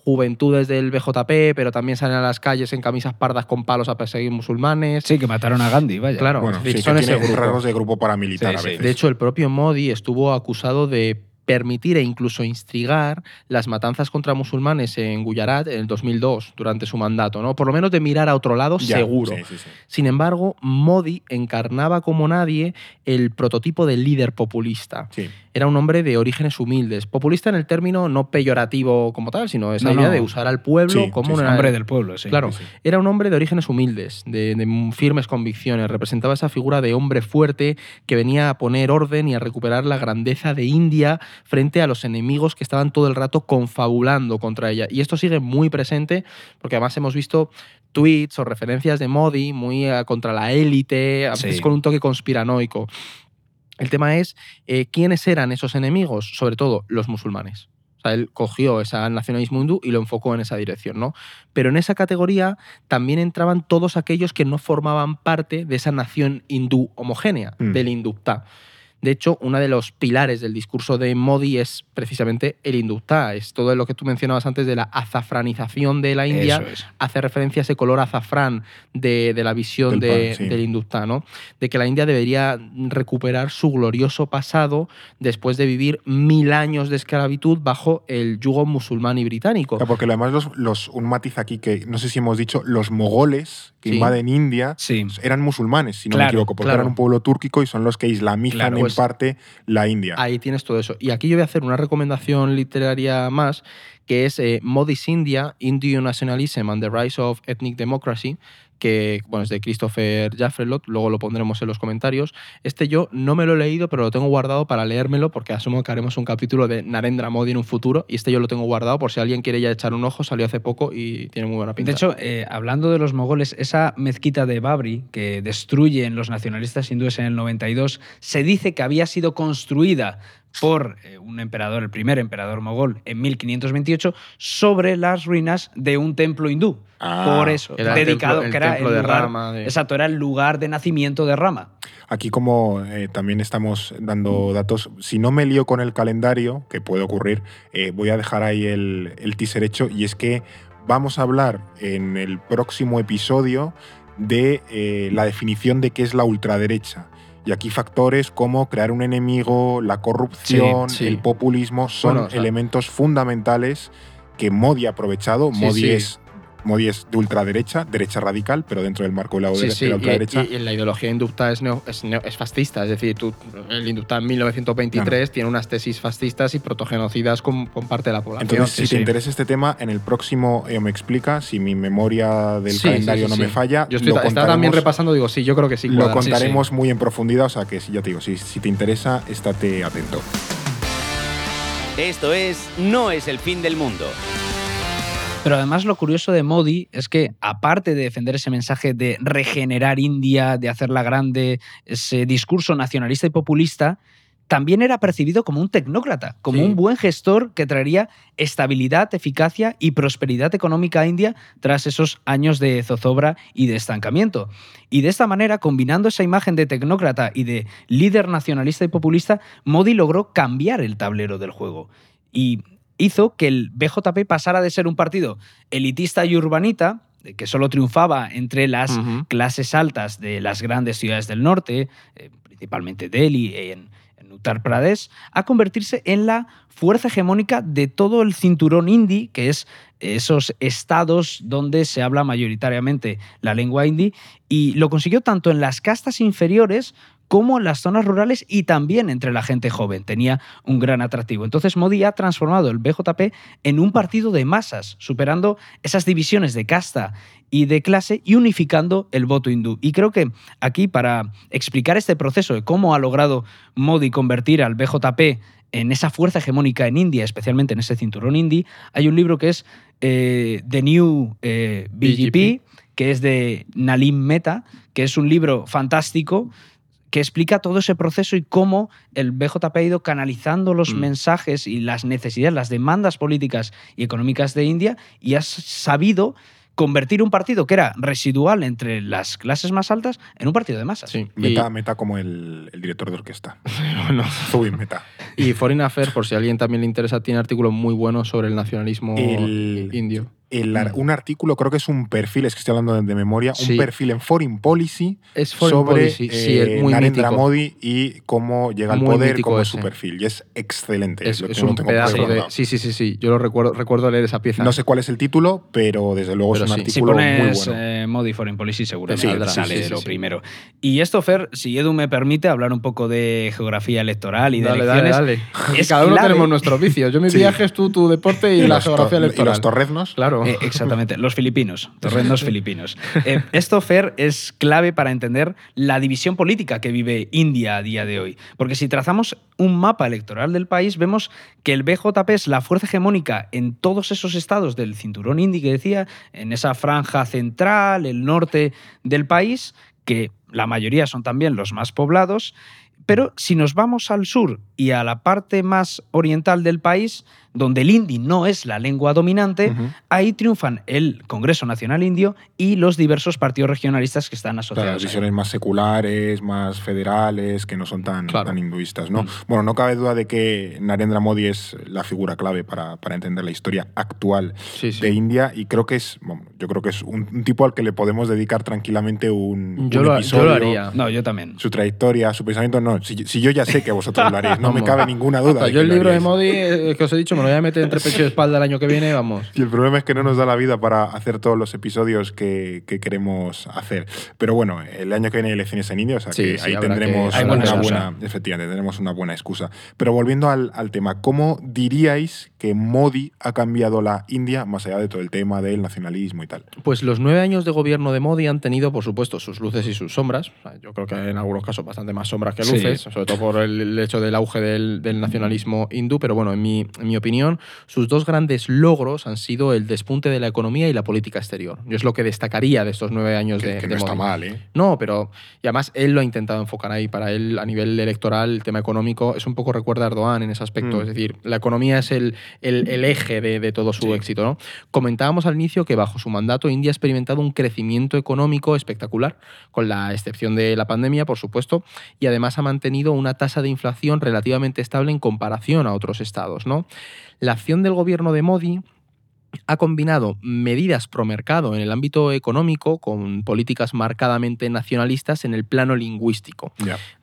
juventudes del BJP, pero también salen a las calles en camisas pardas con palos a perseguir musulmanes. Sí, que mataron a Gandhi, vaya. Claro, Bueno, sí, que son ese tiene grupo. rasgos de grupo paramilitar Sí, a sí. veces. De hecho, el propio Modi estuvo acusado de permitir e incluso instigar las matanzas contra musulmanes en Gujarat en el 2002, durante su mandato, ¿no? Por lo menos de mirar a otro lado, Ya, seguro. sí, sí, sí. Sin embargo, Modi encarnaba como nadie el prototipo del líder populista. Sí. Era un hombre de orígenes humildes. Populista en el término no peyorativo como tal, sino esa No, idea no. de usar al pueblo Sí, como una... Hombre del pueblo, sí. Claro, sí, sí. era un hombre de orígenes humildes, de, de firmes convicciones. Representaba esa figura de hombre fuerte que venía a poner orden y a recuperar la grandeza de India frente a los enemigos que estaban todo el rato confabulando contra ella. Y esto sigue muy presente porque además hemos visto tweets o referencias de Modi muy eh, contra la élite, a veces Sí. con un toque conspiranoico. El tema es eh, quiénes eran esos enemigos, sobre todo los musulmanes. O sea, él cogió ese nacionalismo hindú y lo enfocó en esa dirección, ¿no? Pero en esa categoría también entraban todos aquellos que no formaban parte de esa nación hindú homogénea, Mm. del hindutá. De hecho, uno de los pilares del discurso de Modi es precisamente el hindutá. Es todo lo que tú mencionabas antes de la azafranización de la India. Es. Hace referencia a ese color azafrán de, de la visión Del de- pan, sí. del hindutá, ¿no? De que la India debería recuperar su glorioso pasado después de vivir mil años de esclavitud bajo el yugo musulmán y británico. Claro, porque además los, los- un matiz aquí que no sé si hemos dicho, los mogoles que Sí. invaden India Sí. eran musulmanes, si no me equivoco, porque claro. eran un pueblo túrquico y son los que islamizan Claro, en pues- parte la India. Ahí tienes todo eso. Y aquí yo voy a hacer una recomendación literaria más, que es eh, Modi's India, Indian Nationalism and the Rise of Ethnic Democracy, que bueno, es de Christopher Jaffrelot, luego lo pondremos en los comentarios. Este yo no me lo he leído, pero lo tengo guardado para leérmelo, porque asumo que haremos un capítulo de Narendra Modi en un futuro, y este yo lo tengo guardado por si alguien quiere ya echar un ojo, salió hace poco y tiene muy buena pinta. De hecho, eh, hablando de los mogoles, esa mezquita de Babri que destruyen los nacionalistas hindúes en el 92, se dice que había sido construida por eh, un emperador, el primer emperador mogol, en 1528, sobre las ruinas de un templo hindú. Ah, por eso, era el dedicado, templo- el que era templo el de lugar, Rama, de- exacto, era el lugar de nacimiento de Rama. Aquí como eh, también estamos dando datos, si no me lío con el calendario, que puede ocurrir, eh, voy a dejar ahí el, el teaser hecho y es que vamos a hablar en el próximo episodio de eh, la definición de qué es la ultraderecha. Y aquí factores como crear un enemigo, la corrupción, Sí, sí. el populismo son Bueno, o sea- elementos fundamentales que Modi ha aprovechado. Sí, Modi. Es, Modi es de ultraderecha, derecha radical, pero dentro del marco de la, Sí, de sí, la y, ultraderecha. y- y la ideología hindutá es, neo- es, neo- es fascista, es decir, tú, el hindutá en 1923 tiene unas tesis fascistas y protogenocidas con, con parte de la población. Entonces, sí, si te sí. interesa este tema, en el próximo eh, me explica, si mi memoria del Sí, calendario sí, no sí, me sí. falla, Yo estoy, lo estaba también contaremos, repasando, digo, sí, yo creo que sí. lo cuadra. Sí, sí. contaremos muy en profundidad, o sea que si ya te digo, si, si te interesa, estate atento. Esto es No es el fin del mundo. Pero además lo curioso de Modi es que, aparte de defender ese mensaje de regenerar India, de hacerla grande, ese discurso nacionalista y populista, también era percibido como un tecnócrata, como Sí. un buen gestor que traería estabilidad, eficacia y prosperidad económica a India tras esos años de zozobra y de estancamiento. Y de esta manera, combinando esa imagen de tecnócrata y de líder nacionalista y populista, Modi logró cambiar el tablero del juego. Y hizo que el BJP pasara de ser un partido elitista y urbanita, de que solo triunfaba entre las clases altas de las grandes ciudades del norte, eh, principalmente Delhi y en, en Uttar Pradesh, a convertirse en la fuerza hegemónica de todo el cinturón hindi, que es esos estados donde se habla mayoritariamente la lengua hindi, y lo consiguió tanto en las castas inferiores como en las zonas rurales y también entre la gente joven. Tenía un gran atractivo. Entonces Modi ha transformado el BJP en un partido de masas, superando esas divisiones de casta y de clase y unificando el voto hindú. Y creo que aquí, para explicar este proceso de cómo ha logrado Modi convertir al BJP en esa fuerza hegemónica en India, especialmente en ese cinturón hindi, hay un libro que es eh, The New eh, BGP, BGP. que es de Nalim Mehta, que es un libro fantástico que explica todo ese proceso y cómo el BJP ha ido canalizando los Mm. mensajes y las necesidades, las demandas políticas y económicas de India y ha sabido convertir un partido que era residual entre las clases más altas en un partido de masas. Sí. Y, Meta, meta como el, el director de orquesta. bueno, Zubin Meta. y Foreign Affairs, por si a alguien también le interesa, tiene artículos muy buenos sobre el nacionalismo El- indio. El ar- un artículo, creo que es un perfil, es que estoy hablando de, de memoria, Sí. un perfil en Foreign Policy Es Foreign sobre Policy, sí, eh, muy Narendra mítico. Modi y cómo llega al Muy poder, cómo es su perfil. Y es excelente. Es, un tengo pedazo de... Sí, sí, sí, sí. Yo lo recuerdo, recuerdo leer esa pieza. No sé cuál es el título, pero desde luego Pero es un sí. Si artículo muy pones bueno. eh, Modi Foreign Policy, seguramente Sí, saldrá. sí, sale sí, de sí, lo sí. primero. Y esto, Fer, si Edu me permite hablar un poco de geografía electoral y de Dale, dale, elecciones. dale. Es Cada uno clave. tenemos nuestros vicios. Yo mis Sí. viajes, tú tu deporte y, la los to- geografía y electoral. los torreznos. Claro. Eh, exactamente, los filipinos, torrendos filipinos. Eh, esto, Fer, es clave para entender la división política que vive India a día de hoy. Porque si trazamos un mapa electoral del país, vemos que el BJP es la fuerza hegemónica en todos esos estados del cinturón indi que decía, en esa franja central, el norte del país, que la mayoría son también los más poblados. Pero si nos vamos al sur, y a la parte más oriental del país, donde el hindi no es la lengua dominante, Ujú. ahí triunfan el Congreso Nacional Indio y los diversos partidos regionalistas que están Claro, asociados. él. visiones más seculares, más federales, que no son tan, Claro. tan hinduistas, ¿no? Mm. Bueno, no cabe duda de que Narendra Modi es la figura clave para, para entender la historia actual Sí, sí. de India y creo que es, bueno, yo creo que es un, un tipo al que le podemos dedicar tranquilamente un, Yo un lo- yo lo episodio. haría. No, yo también. Su trayectoria, su pensamiento, no. Si, si yo ya sé que vosotros lo haréis, no me Vamos. cabe ninguna duda. De yo el libro de. Modi, eh, que os he dicho, me lo voy a meter entre pecho y espalda el año que viene, vamos. Y el problema es que no nos da la vida para hacer todos los episodios que, que queremos hacer. Pero bueno, el año que viene hay elecciones en India, o sea Sí, que sí, ahí tendremos que- una buena efectivamente, tendremos una buena excusa. Pero volviendo al, al tema, ¿cómo diríais que Modi ha cambiado la India más allá de todo el tema del nacionalismo y tal? Pues los nueve años de gobierno de Modi han tenido, por supuesto, sus luces y sus sombras. Yo creo que en algunos casos bastante más sombras que Sí. luces, sobre todo por el hecho del auge del, del nacionalismo hindú. Pero bueno, en mi, en mi opinión, sus dos grandes logros han sido el despunte de la economía y la política exterior. Yo es lo que destacaría de estos nueve años Que, de, que de no está mal, ¿eh? No, pero y además él lo ha intentado enfocar ahí. Para él, a nivel electoral, el tema económico es un poco recuerda a Erdogan en ese aspecto. Mm. Es decir, la economía es el, el- el eje de, de todo su Sí. éxito. ¿no? Comentábamos al inicio que bajo su mandato India ha experimentado un crecimiento económico espectacular, con la excepción de la pandemia, por supuesto, y además ha mantenido una tasa de inflación estable en comparación a otros estados. ¿no? La acción del gobierno de Modi ha combinado medidas pro mercado en el ámbito económico con políticas marcadamente nacionalistas en el plano lingüístico,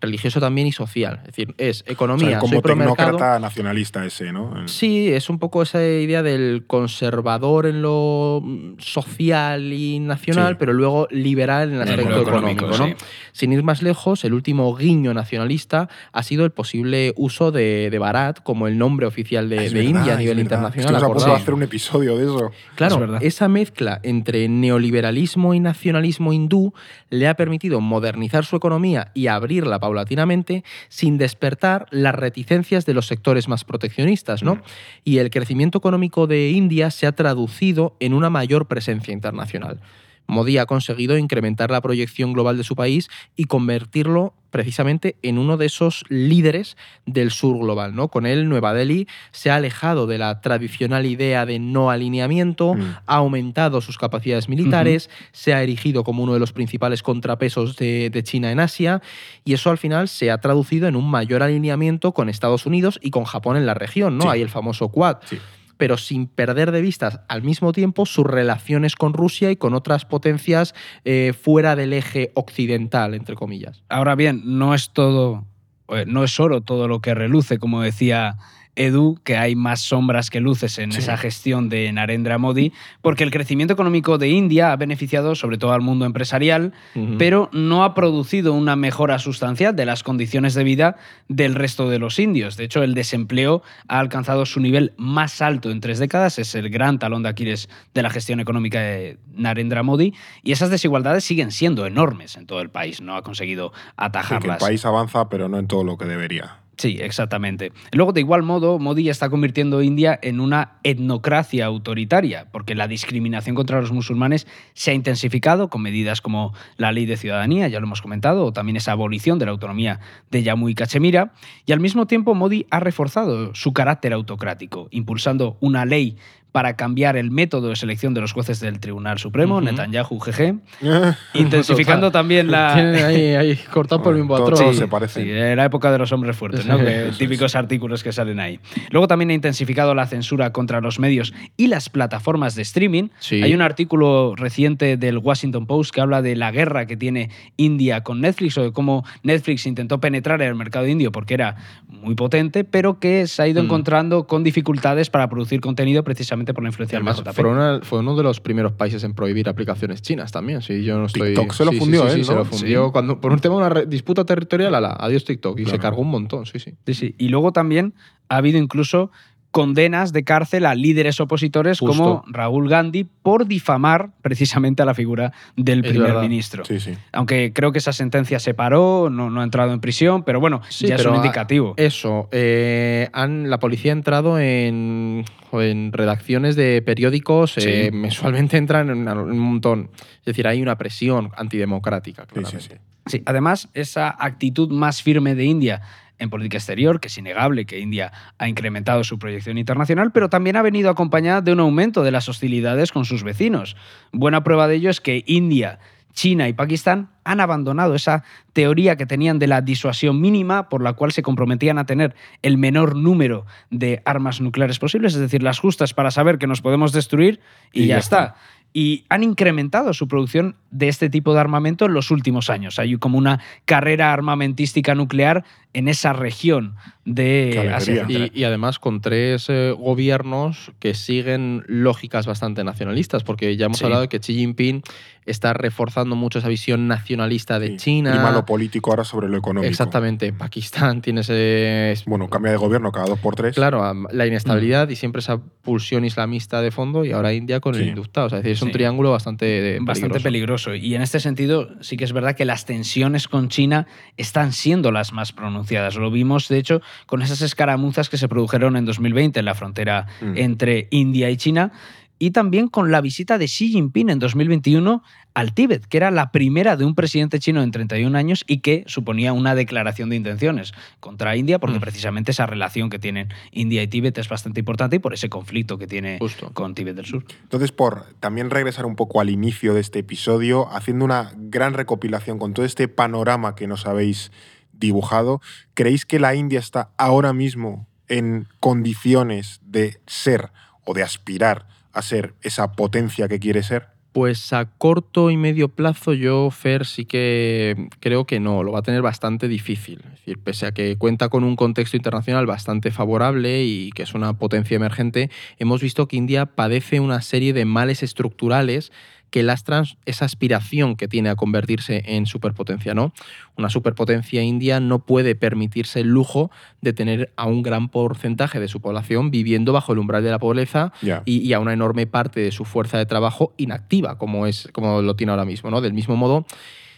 religioso también y social. Es decir, es O economía, sea, como soy pro mercado. tecnócrata nacionalista ese, ¿no? Sí, es un poco esa idea del conservador en lo mm, social y nacional, Sí. pero luego liberal en el aspecto económico. económico, ¿no? sí. Sin ir más lejos, el último guiño nacionalista ha sido el posible uso de, de Bharat como el nombre oficial de, verdad, India a nivel internacional. Es que nos ha puesto a acordaos. hacer un episodio de eso. Claro, Es esa mezcla entre neoliberalismo y nacionalismo hindú le ha permitido modernizar su economía y abrirla paulatinamente sin despertar las reticencias de los sectores más proteccionistas, ¿no? Mm. Y el crecimiento económico de India se ha traducido en una mayor presencia internacional. Modi ha conseguido incrementar la proyección global de su país y convertirlo precisamente en uno de esos líderes del sur global. ¿no? Con él, Nueva Delhi se ha alejado de la tradicional idea de no alineamiento, Mm. ha aumentado sus capacidades militares, se ha erigido como uno de los principales contrapesos de, de China en Asia, y eso al final se ha traducido en un mayor alineamiento con Estados Unidos y con Japón en la región. ¿no? Sí. Hay el famoso Quad Sí. Pero sin perder de vista al mismo tiempo sus relaciones con Rusia y con otras potencias eh, fuera del eje occidental, entre comillas. Ahora bien, no es todo, eh, no es oro todo lo que reluce, como decía Edu, que hay más sombras que luces en Sí. esa gestión de Narendra Modi, porque el crecimiento económico de India ha beneficiado sobre todo al mundo empresarial, pero no ha producido una mejora sustancial de las condiciones de vida del resto de los indios. De hecho, el desempleo ha alcanzado su nivel más alto en tres décadas, es el gran talón de Aquiles de la gestión económica de Narendra Modi, y esas desigualdades siguen siendo enormes en todo el país, no ha conseguido Sí, que el atajarlas. país avanza, pero no en todo lo que debería. Sí, exactamente. Luego, de igual modo, Modi está convirtiendo India en una etnocracia autoritaria, porque la discriminación contra los musulmanes se ha intensificado con medidas como la ley de ciudadanía, ya lo hemos comentado, o también esa abolición de la autonomía de Jammu y Cachemira, y al mismo tiempo Modi ha reforzado su carácter autocrático, impulsando una ley para cambiar el método de selección de los jueces del Tribunal Supremo. Netanyahu GG, intensificando Total. también la, ahí, ahí cortado por el mismo se parece. Sí, la época de los hombres fuertes, ¿no? Que típicos artículos que salen ahí. Luego también ha intensificado la censura contra los medios y las plataformas de streaming. Sí. Hay un artículo reciente del Washington Post que habla de la guerra que tiene India con Netflix o de cómo Netflix intentó penetrar en el mercado indio porque era muy potente, pero que se ha ido Mm. encontrando con dificultades para producir contenido precisamente por la influencia del fue, una- fue uno de los primeros países en prohibir aplicaciones chinas también. Sí, yo no estoy. TikTok se lo sí, fundió sí, sí, él, se ¿no? lo fundió Sí. cuando por un tema de una disputa territorial. Ala, adiós TikTok y se cargó un montón. Sí, sí. Sí, sí. Y luego también ha habido incluso condenas de cárcel a líderes opositores Justo. como Raúl Gandhi por difamar precisamente a la figura del Es primer verdad. ministro. Sí, sí. Aunque creo que esa sentencia se paró, no, no ha entrado en prisión, pero bueno, Sí, ya es un indicativo. Eso, eh, han, la policía ha entrado en, en redacciones de periódicos, eh, mensualmente entran en, un montón. Es decir, hay una presión antidemocrática, Sí, sí, claramente. sí. Sí, además, esa actitud más firme de India en política exterior, que es innegable que India ha incrementado su proyección internacional, pero también ha venido acompañada de un aumento de las hostilidades con sus vecinos. Buena prueba de ello es que India China y Pakistán han abandonado esa teoría que tenían de la disuasión mínima por la cual se comprometían a tener el menor número de armas nucleares posibles, es decir, las justas para saber que nos podemos destruir y, ya, está. Y han incrementado su producción de este tipo de armamento en los últimos años. Hay como una carrera armamentística nuclear en esa región de Asia. Y, además con tres eh, gobiernos que siguen lógicas bastante nacionalistas, porque ya hemos hablado de que Xi Jinping está reforzando mucho esa visión nacionalista de China. China. lo político ahora sobre lo económico. Exactamente. Pakistán tiene ese... Bueno, cambia de gobierno cada dos por tres. Claro, la inestabilidad y siempre esa pulsión islamista de fondo y ahora India con el inductado. O sea, es, decir, es un triángulo bastante, bastante peligroso. Y en este sentido sí que es verdad que las tensiones con China están siendo las más pronunciadas lo vimos, de hecho, con esas escaramuzas que se produjeron en 2020 en la frontera mm. entre India y China y también con la visita de Xi Jinping en 2021 al Tíbet, que era la primera de un presidente chino en 31 años y que suponía una declaración de intenciones contra India, porque mm. precisamente esa relación que tienen India y Tíbet es bastante importante y por ese conflicto que tiene con Tíbet del Sur. Entonces, por también regresar un poco al inicio de este episodio, haciendo una gran recopilación con todo este panorama que nos habéis dibujado, ¿creéis que la India está ahora mismo en condiciones de ser o de aspirar a ser esa potencia que quiere ser? Pues a corto y medio plazo yo, Fer, sí que creo que no, lo va a tener bastante difícil. Es decir, pese a que cuenta con un contexto internacional bastante favorable y que es una potencia emergente, hemos visto que India padece una serie de males estructurales que lastran esa aspiración que tiene a convertirse en superpotencia. ¿no? Una superpotencia india no puede permitirse el lujo de tener a un gran porcentaje de su población viviendo bajo el umbral de la pobreza y, a una enorme parte de su fuerza de trabajo inactiva, como, es, como lo tiene ahora mismo. ¿no? Del mismo modo,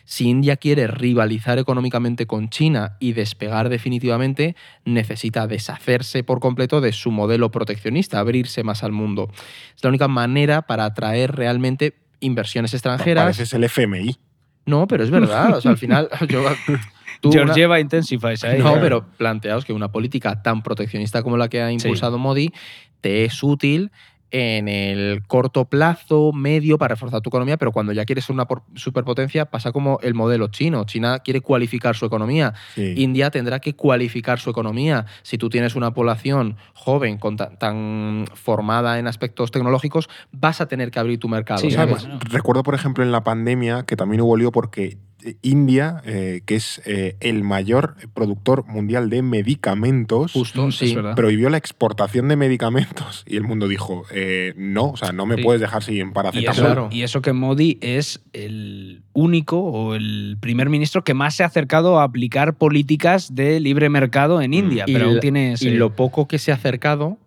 si India quiere rivalizar económicamente con China y despegar definitivamente, necesita deshacerse por completo de su modelo proteccionista, abrirse más al mundo. Es la única manera para atraer realmente inversiones extranjeras. es el FMI. No, pero es verdad. O sea, al final. Yo, Georgieva Intensifies ahí. No, pero planteaos que una política tan proteccionista como la que ha impulsado Modi te es útil en el corto plazo, medio, para reforzar tu economía, pero cuando ya quieres ser una superpotencia pasa como el modelo chino. China quiere cualificar su economía. India tendrá que cualificar su economía. Si tú tienes una población joven, tan, formada en aspectos tecnológicos, vas a tener que abrir tu mercado. Recuerdo, por ejemplo, en la pandemia que también hubo lío porque India, eh, que es eh, el mayor productor mundial de medicamentos, Justo, sí. prohibió la exportación de medicamentos. Y el mundo dijo, eh, no, o sea, no me puedes dejar sin paracetamol. Y eso, que Modi es el único o el primer ministro que más se ha acercado a aplicar políticas de libre mercado en mm. India. pero tiene y lo poco que se ha acercado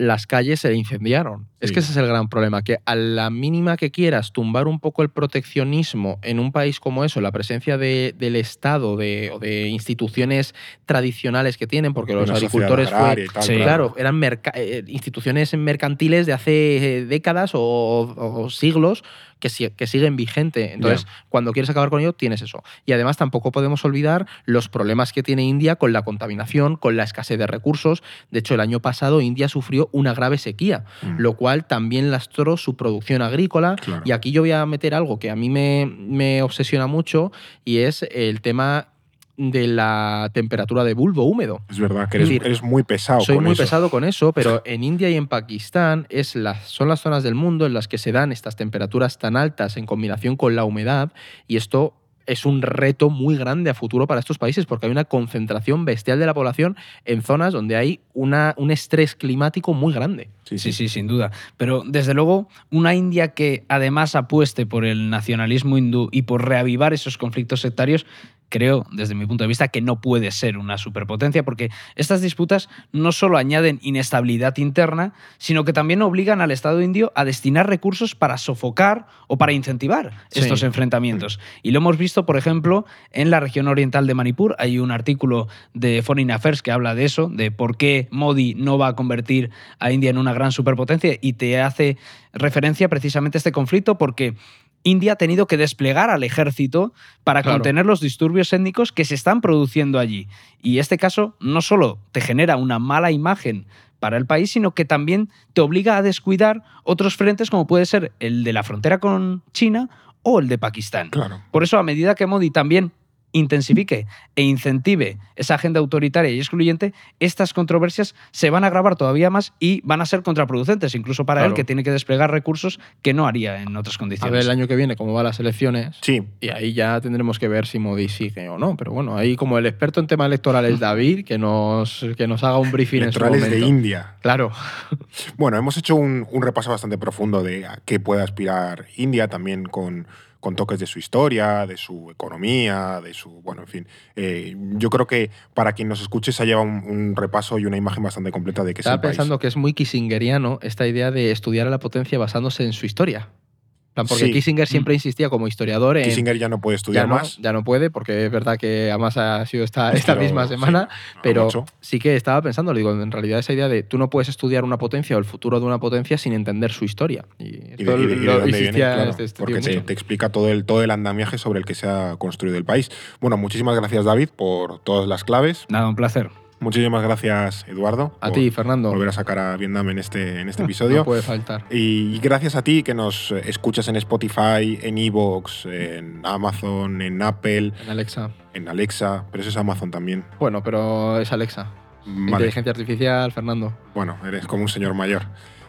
las calles se incendiaron. Es que ese es el gran problema, que a la mínima que quieras tumbar un poco el proteccionismo en un país como eso, la presencia de, del Estado de, o de instituciones tradicionales que tienen, porque los agricultores fue, claro, eran eh, instituciones mercantiles de hace eh, décadas o siglos que, que siguen vigente. Entonces, cuando quieres acabar con ello, tienes eso. Y además tampoco podemos olvidar los problemas que tiene India con la contaminación, con la escasez de recursos. De hecho, el año pasado India sufrió una grave sequía, mm. lo cual también lastró su producción agrícola. Y aquí yo voy a meter algo que a mí me, me obsesiona mucho y es el tema de la temperatura de bulbo húmedo. Es verdad, que eres, muy pesado. Soy muy pesado con eso, pero en India y en Pakistán es las, son las zonas del mundo en las que se dan estas temperaturas tan altas en combinación con la humedad y esto es un reto muy grande a futuro para estos países porque hay una concentración bestial de la población en zonas donde hay una, un estrés climático muy grande. Sí, sí, sí, sin duda. Pero desde luego, una India que además apueste por el nacionalismo hindú y por reavivar esos conflictos sectarios creo, desde mi punto de vista, que no puede ser una superpotencia, porque estas disputas no solo añaden inestabilidad interna, sino que también obligan al Estado indio a destinar recursos para sofocar o para incentivar estos enfrentamientos. Y lo hemos visto, por ejemplo, en la región oriental de Manipur. Hay un artículo de Foreign Affairs que habla de eso, de por qué Modi no va a convertir a India en una gran superpotencia y te hace referencia precisamente a este conflicto porque India ha tenido que desplegar al ejército para Claro. contener los disturbios étnicos que se están produciendo allí. Y este caso no solo te genera una mala imagen para el país, sino que también te obliga a descuidar otros frentes como puede ser el de la frontera con China o el de Pakistán. Claro. Por eso, a medida que Modi también intensifique e incentive esa agenda autoritaria y excluyente, estas controversias se van a agravar todavía más y van a ser contraproducentes, incluso para Claro. él, que tiene que desplegar recursos que no haría en otras A condiciones. ver el año que viene cómo van las elecciones. Sí, Y ahí ya tendremos que ver si Modi sigue o no. Pero bueno, ahí como el experto en temas electorales David, que nos, que nos haga un briefing en su electorales de. India. Claro. Bueno, hemos hecho un, un repaso bastante profundo de a qué puede aspirar India, también con, con toques de su historia, de su economía, de su. Bueno, en fin. Eh, yo creo que para quien nos escuche se ha llevado un, un repaso y una imagen bastante completa de qué es el país. pensando que es muy kissingeriano esta idea de estudiar a la potencia basándose en su historia. Porque Sí. Kissinger siempre insistía como historiador en... Kissinger ya no puede ya estudiar no, más. ya no puede, porque es verdad que además ha sido esta, esta Pero, misma semana, pero mucho. sí que estaba pensando, digo, en realidad esa idea de tú no puedes estudiar una potencia o el futuro de una potencia sin entender su historia. Y Y de, esto y de- y de lo dónde viene, insistía claro, este- este porque te explica todo el, todo el andamiaje sobre el que se ha construido el país. Bueno, muchísimas gracias, David, por todas las claves. Nada, un placer. Muchísimas gracias, Eduardo. A ti, Fernando. Volver a sacar a Vietnam en este, en este No episodio. puede faltar. Y gracias a ti que nos escuchas en Spotify, en Evox, en Amazon, en Apple, En Alexa. en Alexa, pero eso es Amazon también. Bueno, pero es Alexa. Vale. Inteligencia artificial, Fernando. Bueno, eres como un señor mayor.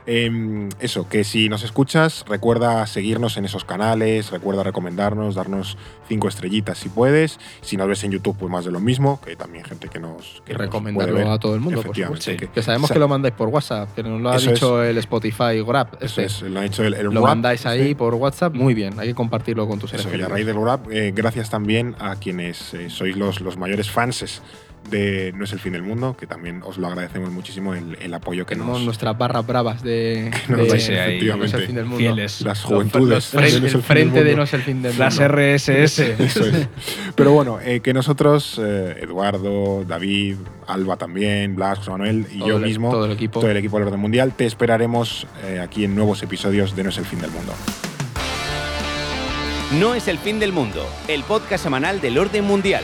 Em, eso, que si nos escuchas, recuerda seguirnos en esos canales, recuerda recomendarnos, darnos cinco estrellitas si puedes. Si nos ves en YouTube, pues más de lo mismo, que también gente que nos. Que Y recomendarlo a todo el mundo, por supuesto. que- Que sabemos sa- que lo mandáis por WhatsApp, que nos lo ha dicho el Spotify Grab. Eso es, lo ha hecho el, el Lo rap, mandáis ahí este. por WhatsApp, muy bien. Hay que compartirlo con tus Eso, y a raíz del rap, eh, gracias también a quienes eh, sois los, los mayores fanses de No es el fin del mundo, que también os lo agradecemos muchísimo el, el apoyo que Tenemos nos. nuestras barras bravas de, nos de- dais, de No es el fin del mundo. Fieles. Las Los- juventudes. los de No es fren- el el fin del frente de mundo. No es el fin del Las mundo. RSS. Eso es. Pero bueno, eh, que nosotros, eh, Eduardo, David, Alba también, Blas, José Manuel y Todo yo el- mismo, todo el equipo. todo el equipo del Orden Mundial, te esperaremos eh, aquí en nuevos episodios de No es el fin del mundo. No es el fin del mundo, el podcast semanal del orden mundial.